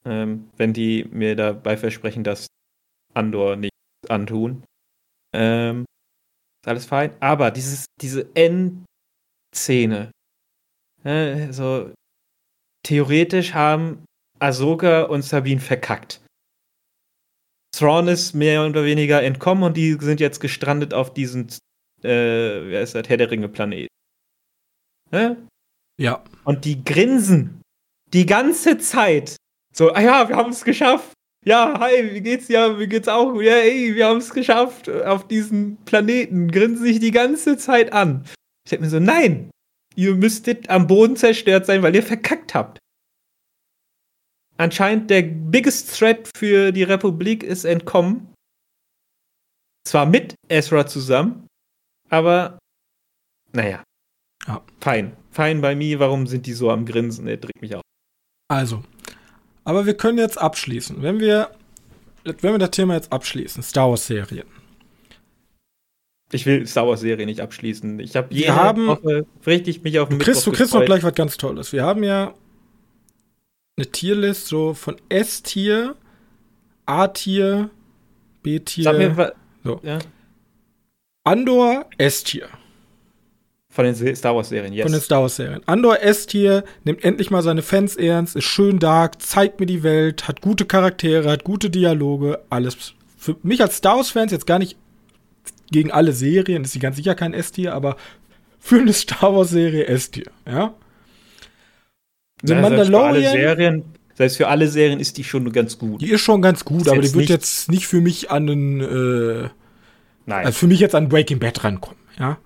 Ähm, wenn die mir dabei versprechen, dass Andor nichts antun. Ähm, ist alles fein. Aber dieses, diese Endszene, äh, so theoretisch haben Ahsoka und Sabine verkackt. Thrawn ist mehr oder weniger entkommen und die sind jetzt gestrandet auf diesen, äh, wer ist das, Herr der Ringe Planet. Äh? Ja. Und die grinsen die ganze Zeit. So, ah ja, wir haben es geschafft. Ja, hi, wie geht's? Ja, wie geht's auch? Ja, ey, wir haben es geschafft auf diesen Planeten. Grinsen sich die ganze Zeit an. Ich denke mir so, nein, ihr müsstet am Boden zerstört sein, weil ihr verkackt habt. Anscheinend der biggest threat für die Republik ist entkommen. Zwar mit Ezra zusammen, aber naja. Ja. Fein. Fein bei mir. Warum sind die so am Grinsen? Der drückt mich auf. Also. Aber wir können jetzt abschließen. Wenn wir, wenn wir das Thema jetzt abschließen, Star Wars Serien. Ich will Star Wars Serie nicht abschließen. Ich hab jede haben, Woche richtig mich auf den du kriegst, Du kriegst noch gleich was ganz Tolles. Wir haben ja eine Tierlist so von S-Tier, A-Tier, B-Tier. So. Ja. Andor, S-Tier. Von den Star Wars-Serien, yes. Von den Star Wars-Serien. Andor S-Tier nimmt endlich mal seine Fans ernst, ist schön dark, zeigt mir die Welt, hat gute Charaktere, hat gute Dialoge, alles. Für mich als Star Wars-Fans jetzt gar nicht gegen alle Serien, ist sie ganz sicher kein S-Tier, aber für eine Star Wars-Serie S-Tier, ja. The ja, Mandalorian. Selbst für, alle Serien, selbst für alle Serien ist die schon ganz gut. Die ist schon ganz gut, aber die wird jetzt nicht für mich an den, äh, Nein. Also für mich jetzt an Breaking Bad rankommen, ja.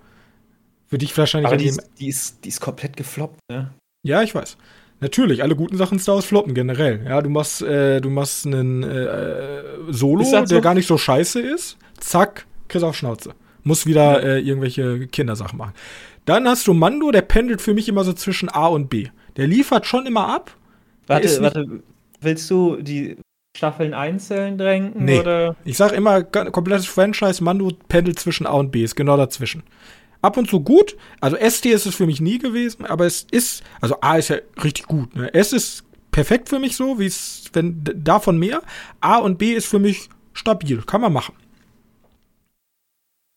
Würde ich wahrscheinlich. Aber die ist, die, ist, die ist komplett gefloppt, ne? Ja, ich weiß. Natürlich, alle guten Sachen Star Wars floppen generell. Ja, du machst, äh, du machst einen äh, Solo, so? der gar nicht so scheiße ist. Zack, kriegst auf Schnauze. Muss wieder äh, irgendwelche Kindersachen machen. Dann hast du Mando, der pendelt für mich immer so zwischen A und B. Der liefert schon immer ab. Warte, warte, willst du die Staffeln einzeln drängen? Nee. Oder? Ich sag immer, komplettes Franchise, Mando pendelt zwischen A und B, ist genau dazwischen ab und zu gut. Also ST ist es für mich nie gewesen, aber es ist, also A ist ja richtig gut. Ne? S ist perfekt für mich so, wie es, wenn davon mehr. A und B ist für mich stabil, kann man machen.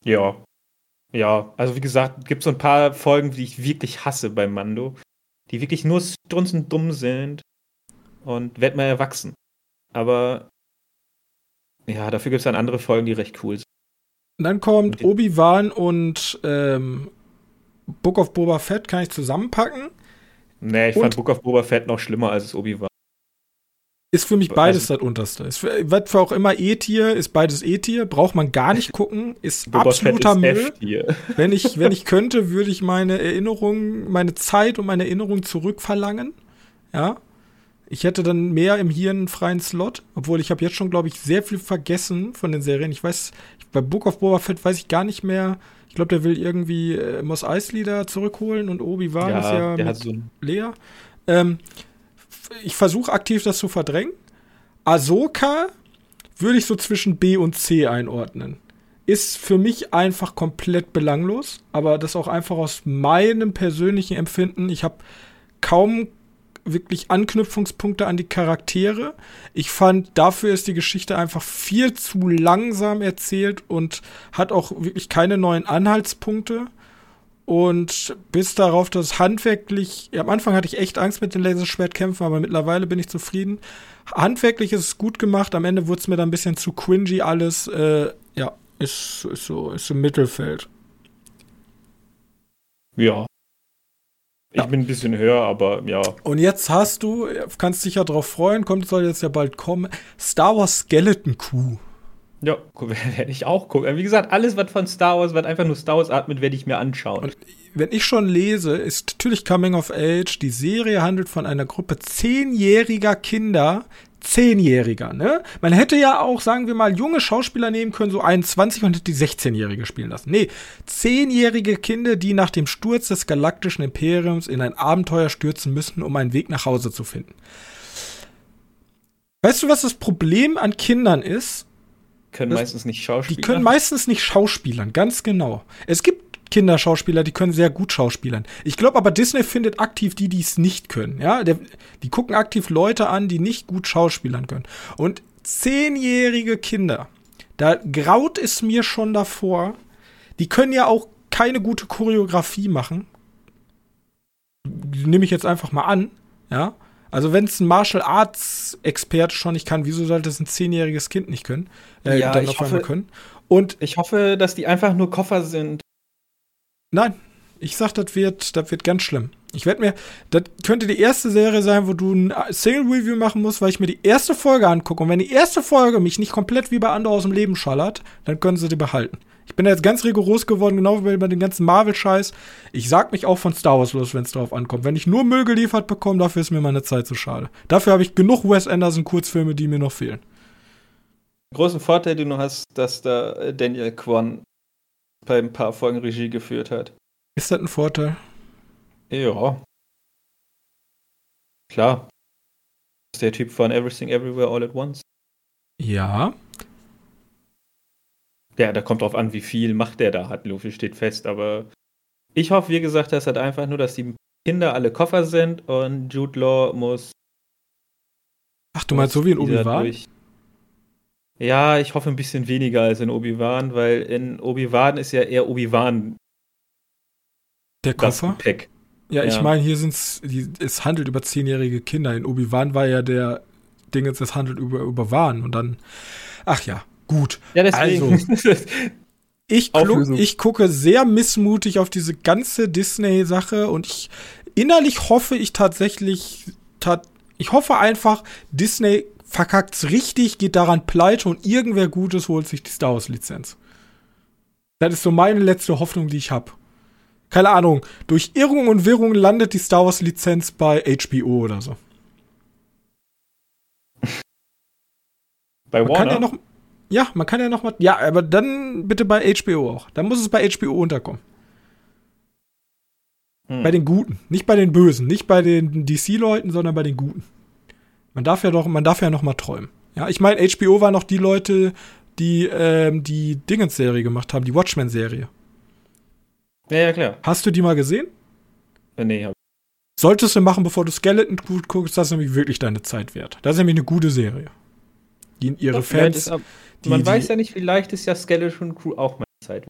Ja. Ja, also wie gesagt, gibt es so ein paar Folgen, die ich wirklich hasse bei Mando, die wirklich nur strunzend dumm sind und werd mal erwachsen. Aber ja, dafür gibt es dann andere Folgen, die recht cool sind. Dann kommt Obi-Wan und ähm, Book of Boba Fett kann ich zusammenpacken. Nee, ich und fand Book of Boba Fett noch schlimmer als Obi-Wan. Ist für mich beides also, das Unterste. Ist für, wird für auch immer E-Tier, ist beides E-Tier, braucht man gar nicht gucken, ist absoluter ist Müll. (laughs) Wenn ich, wenn ich könnte, würde ich meine Erinnerung, meine Zeit und meine Erinnerung zurückverlangen. Ja. Ich hätte dann mehr im Hirn einen freien Slot, obwohl ich habe jetzt schon, glaube ich, sehr viel vergessen von den Serien. Ich weiß, bei Book of Boba Fett weiß ich gar nicht mehr. Ich glaube, der will irgendwie äh, Moss Eisley da zurückholen und Obi-Wan ja, ist ja mit so leer. Ähm, ich versuche aktiv das zu verdrängen. Ahsoka würde ich so zwischen B und C einordnen. Ist für mich einfach komplett belanglos, aber das auch einfach aus meinem persönlichen Empfinden. Ich habe kaum wirklich Anknüpfungspunkte an die Charaktere. Ich fand, dafür ist die Geschichte einfach viel zu langsam erzählt und hat auch wirklich keine neuen Anhaltspunkte. Und bis darauf, dass handwerklich, ja, am Anfang hatte ich echt Angst mit den Laserschwertkämpfen, aber mittlerweile bin ich zufrieden. Handwerklich ist es gut gemacht, am Ende wurde es mir dann ein bisschen zu cringy alles. Äh, ja, ist, ist so, ist im Mittelfeld. Ja. Ich ja. bin ein bisschen höher, aber ja. Und jetzt hast du, kannst dich ja drauf freuen, kommt, soll jetzt ja bald kommen, Star Wars Skeleton Crew. Ja, (laughs) werde ich auch gucken. Wie gesagt, alles, was von Star Wars, was einfach nur Star Wars atmet, werde ich mir anschauen. Und wenn ich schon lese, ist natürlich Coming of Age. Die Serie handelt von einer Gruppe zehnjähriger Kinder. Zehnjähriger, ne? Man hätte ja auch, sagen wir mal, junge Schauspieler nehmen können, so 21 und hätte die 16-Jährige spielen lassen. Nee, zehnjährige Kinder, die nach dem Sturz des galaktischen Imperiums in ein Abenteuer stürzen müssen, um einen Weg nach Hause zu finden. Weißt du, was das Problem an Kindern ist? können das, meistens nicht schauspielern. Die können meistens nicht schauspielern, ganz genau. Es gibt Kinderschauspieler, die können sehr gut schauspielern. Ich glaube aber, Disney findet aktiv die, die es nicht können. Ja, Der, die gucken aktiv Leute an, die nicht gut schauspielern können. Und zehnjährige Kinder, da graut es mir schon davor. Die können ja auch keine gute Choreografie machen. Nehme ich jetzt einfach mal an. Ja, also wenn es ein Martial Arts Experte schon nicht kann, wieso sollte es ein zehnjähriges Kind nicht können? Äh, ja, dann ich hoffe, können? Und ich hoffe, dass die einfach nur Koffer sind. Nein, ich sag, das wird, das wird ganz schlimm. Ich werde mir, das könnte die erste Serie sein, wo du ein Single Review machen musst, weil ich mir die erste Folge angucke. Und wenn die erste Folge mich nicht komplett wie bei Andor aus dem Leben schallert, dann können sie die behalten. Ich bin jetzt ganz rigoros geworden, genau wie bei dem ganzen Marvel-Scheiß. Ich sag mich auch von Star Wars los, wenn es darauf ankommt. Wenn ich nur Müll geliefert bekomme, dafür ist mir meine Zeit zu schade. Dafür habe ich genug Wes Anderson-Kurzfilme, die mir noch fehlen. Großen Vorteil, den du hast, dass da Daniel Kwan bei ein paar Folgen Regie geführt hat. Ist das ein Vorteil? Ja. Klar. Das ist der Typ von Everything Everywhere All at Once. Ja. Ja, da kommt drauf an, wie viel Macht der da hat. Luffy steht fest, aber ich hoffe, wie gesagt, das hat einfach nur, dass die Kinder alle Koffer sind und Jude Law muss. Ach, du meinst so wie in Obi-Wan? Ja, ich hoffe ein bisschen weniger als in Obi-Wan, weil in Obi-Wan ist ja eher Obi-Wan. Der Koffer? Pack. Ja, ja, ich meine, hier sind es, es handelt über zehnjährige Kinder. In Obi-Wan war ja der Ding jetzt, es handelt über, über Wahn und dann, ach ja, Gut. Ja, deswegen. Also, (laughs) ich, ich gucke sehr missmutig auf diese ganze Disney-Sache und ich innerlich hoffe ich tatsächlich, tat, ich hoffe einfach, Disney verkackt's richtig, geht daran pleite und irgendwer Gutes holt sich die Star Wars-Lizenz. Das ist so meine letzte Hoffnung, die ich habe. Keine Ahnung, durch Irrung und Wirrung landet die Star Wars-Lizenz bei HBO oder so. Bei Man Warner? Kann ja noch, ja, man kann ja noch mal. Ja, aber dann bitte bei HBO auch. Dann muss es bei HBO unterkommen. Hm. Bei den Guten, nicht bei den Bösen, nicht bei den DC-Leuten, sondern bei den Guten. Man darf ja doch, man darf ja noch mal träumen. Ja, ich meine, HBO waren noch die Leute, die ähm, die Dingens-Serie gemacht haben, die Watchmen-Serie. Ja, ja, klar. Hast du die mal gesehen? Äh, nee, hab Solltest du machen, bevor du Skeleton gut guckst, das ist nämlich wirklich deine Zeit wert. Das ist nämlich eine gute Serie. Die ihre Doch, Fans. Die, Man die, weiß ja nicht, vielleicht ist ja Skeleton Crew auch meine Zeit.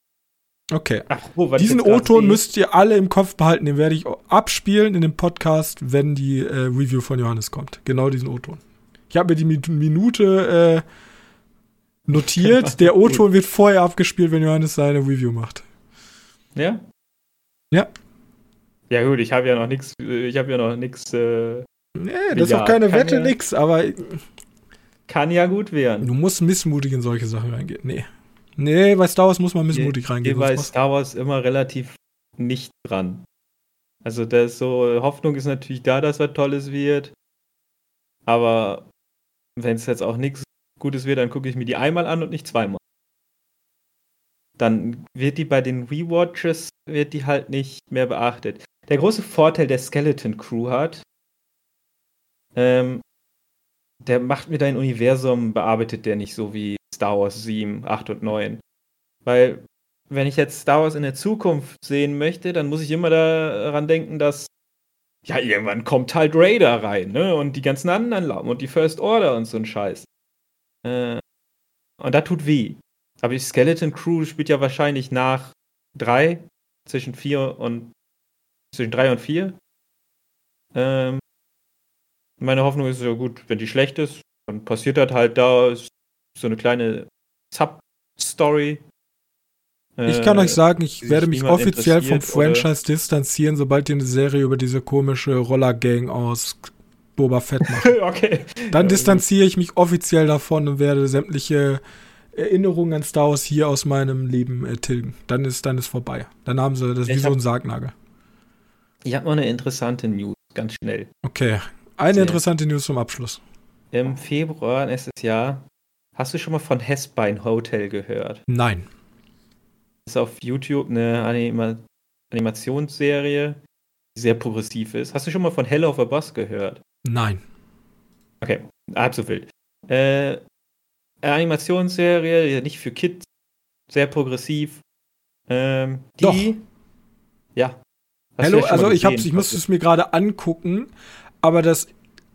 Okay. Wo, Diesen O-Ton müsst ihr alle im Kopf behalten. Den werde ich abspielen in dem Podcast, wenn die äh, Review von Johannes kommt. Genau diesen O-Ton. Ich habe mir die Minute Notiert, der O-Ton wird vorher abgespielt, wenn Johannes seine Review macht. Ja? Ja. Ja gut, ich habe ja noch nichts, ich habe ja noch nichts. Äh, nee, das ist auch keine Wette, ja, nix, aber. Kann ja gut werden. Du musst missmutig in solche Sachen reingehen. Nee. Nee, bei Star Wars muss man missmutig nee, reingehen. Bei Star Wars immer relativ nicht dran. Also da ist so, Hoffnung ist natürlich da, dass was Tolles wird. Aber wenn es jetzt auch nichts Gutes wird, dann gucke ich mir die einmal an und nicht zweimal. Dann wird die bei den Rewatches, wird die halt nicht mehr beachtet. Der große Vorteil der Skeleton Crew hat, ähm, der macht mir dein Universum, bearbeitet der nicht so wie Star Wars 7, 8 und 9. Weil, wenn ich jetzt Star Wars in der Zukunft sehen möchte, dann muss ich immer daran denken, dass ja, irgendwann kommt halt Raider rein, ne? Und die ganzen anderen Lauben und die First Order und so ein Scheiß. Äh, und da tut weh. Aber die Skeleton Crew spielt ja wahrscheinlich nach drei, zwischen vier und zwischen drei und vier. Ähm, meine Hoffnung ist ja gut, wenn die schlecht ist, dann passiert das halt da so eine kleine Sub-Story. Ich kann äh, euch sagen, ich werde mich offiziell vom Franchise distanzieren, sobald die eine Serie über diese komische Roller-Gang aus Boba Fett machen. (laughs) okay. Dann distanziere ich mich offiziell davon und werde sämtliche Erinnerungen an Star Wars hier aus meinem Leben äh, tilgen. Dann ist, dann ist vorbei. Dann haben sie das ich wie so ein Sargnagel. Ich habe noch eine interessante News, ganz schnell. Okay. Eine interessante News zum Abschluss. Im Februar nächstes Jahr hast du schon mal von Hessbein Hotel gehört? Nein. Das ist auf YouTube eine Anima Animationsserie, die sehr progressiv ist. Hast du schon mal von Hell of a Boss gehört? Nein. Okay, halb so wild. Äh, Animationsserie, nicht für Kids, sehr progressiv. Ähm, die. Doch. Ja. Hello, also ich, hab's, ich musste es mir gerade angucken, aber das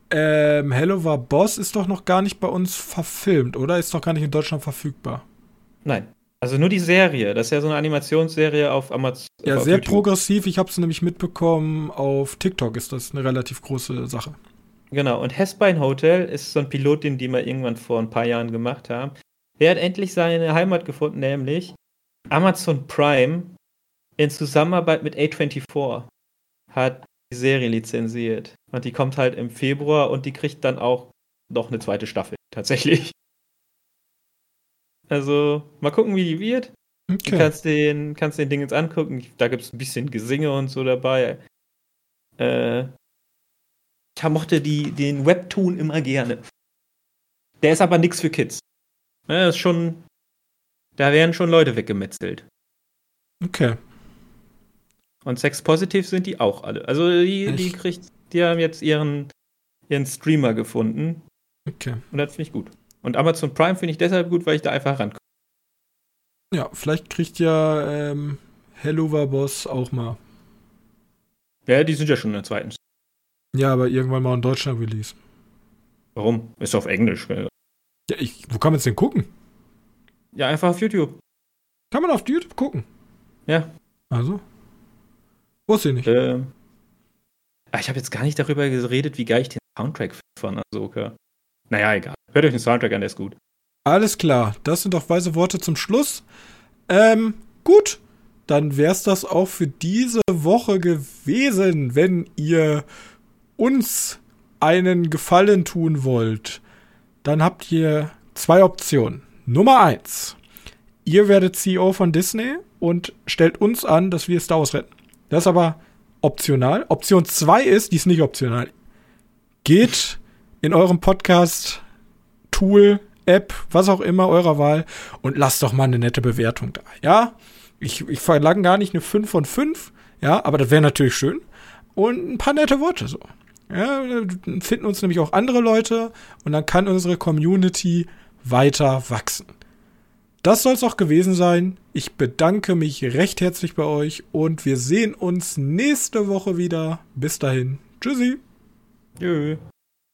ähm, Hello war Boss ist doch noch gar nicht bei uns verfilmt, oder? Ist doch gar nicht in Deutschland verfügbar. Nein. Also nur die Serie. Das ist ja so eine Animationsserie auf Amazon. Ja, sehr YouTube. progressiv. Ich habe es nämlich mitbekommen, auf TikTok ist das eine relativ große Sache. Genau, und Hesbein Hotel ist so ein Pilot, den die mal irgendwann vor ein paar Jahren gemacht haben. Der hat endlich seine Heimat gefunden, nämlich Amazon Prime in Zusammenarbeit mit A24 hat die Serie lizenziert. Und die kommt halt im Februar und die kriegt dann auch noch eine zweite Staffel, (laughs) tatsächlich. Also, mal gucken, wie die wird. Okay. Du kannst den, kannst den Ding jetzt angucken. Da gibt es ein bisschen Gesinge und so dabei. Äh, ich mochte die, den Webtoon immer gerne. Der ist aber nichts für Kids. Ja, ist schon. Da werden schon Leute weggemetzelt. Okay. Und Sex Positive sind die auch alle. Also die, die kriegt, die haben jetzt ihren, ihren Streamer gefunden. Okay. Und das finde ich gut. Und Amazon Prime finde ich deshalb gut, weil ich da einfach rankomme. Ja, vielleicht kriegt ja ähm, Hellover Boss auch mal. Ja, die sind ja schon in der zweiten. Ja, aber irgendwann mal in Deutschland Release. Warum? Ist auf Englisch. Gell? Ja, ich, wo kann man es denn gucken? Ja, einfach auf YouTube. Kann man auf YouTube gucken? Ja. Also? Wusste ich nicht. Ah, ich habe jetzt gar nicht darüber geredet, wie geil ich den Soundtrack von Ahsoka. Naja, egal. Hört euch den Soundtrack an, der ist gut. Alles klar. Das sind doch weise Worte zum Schluss. Ähm, gut. Dann wär's das auch für diese Woche gewesen, wenn ihr uns einen Gefallen tun wollt, dann habt ihr zwei Optionen. Nummer eins. Ihr werdet CEO von Disney und stellt uns an, dass wir Star Wars retten. Das ist aber optional. Option zwei ist, die ist nicht optional. Geht in eurem Podcast, Tool, App, was auch immer eurer Wahl und lasst doch mal eine nette Bewertung da. Ja, ich, ich verlange gar nicht eine 5 von 5, ja, aber das wäre natürlich schön. Und ein paar nette Worte so. Ja, finden uns nämlich auch andere Leute und dann kann unsere Community weiter wachsen. Das soll es auch gewesen sein. Ich bedanke mich recht herzlich bei euch und wir sehen uns nächste Woche wieder. Bis dahin. Tschüssi. Tschüss.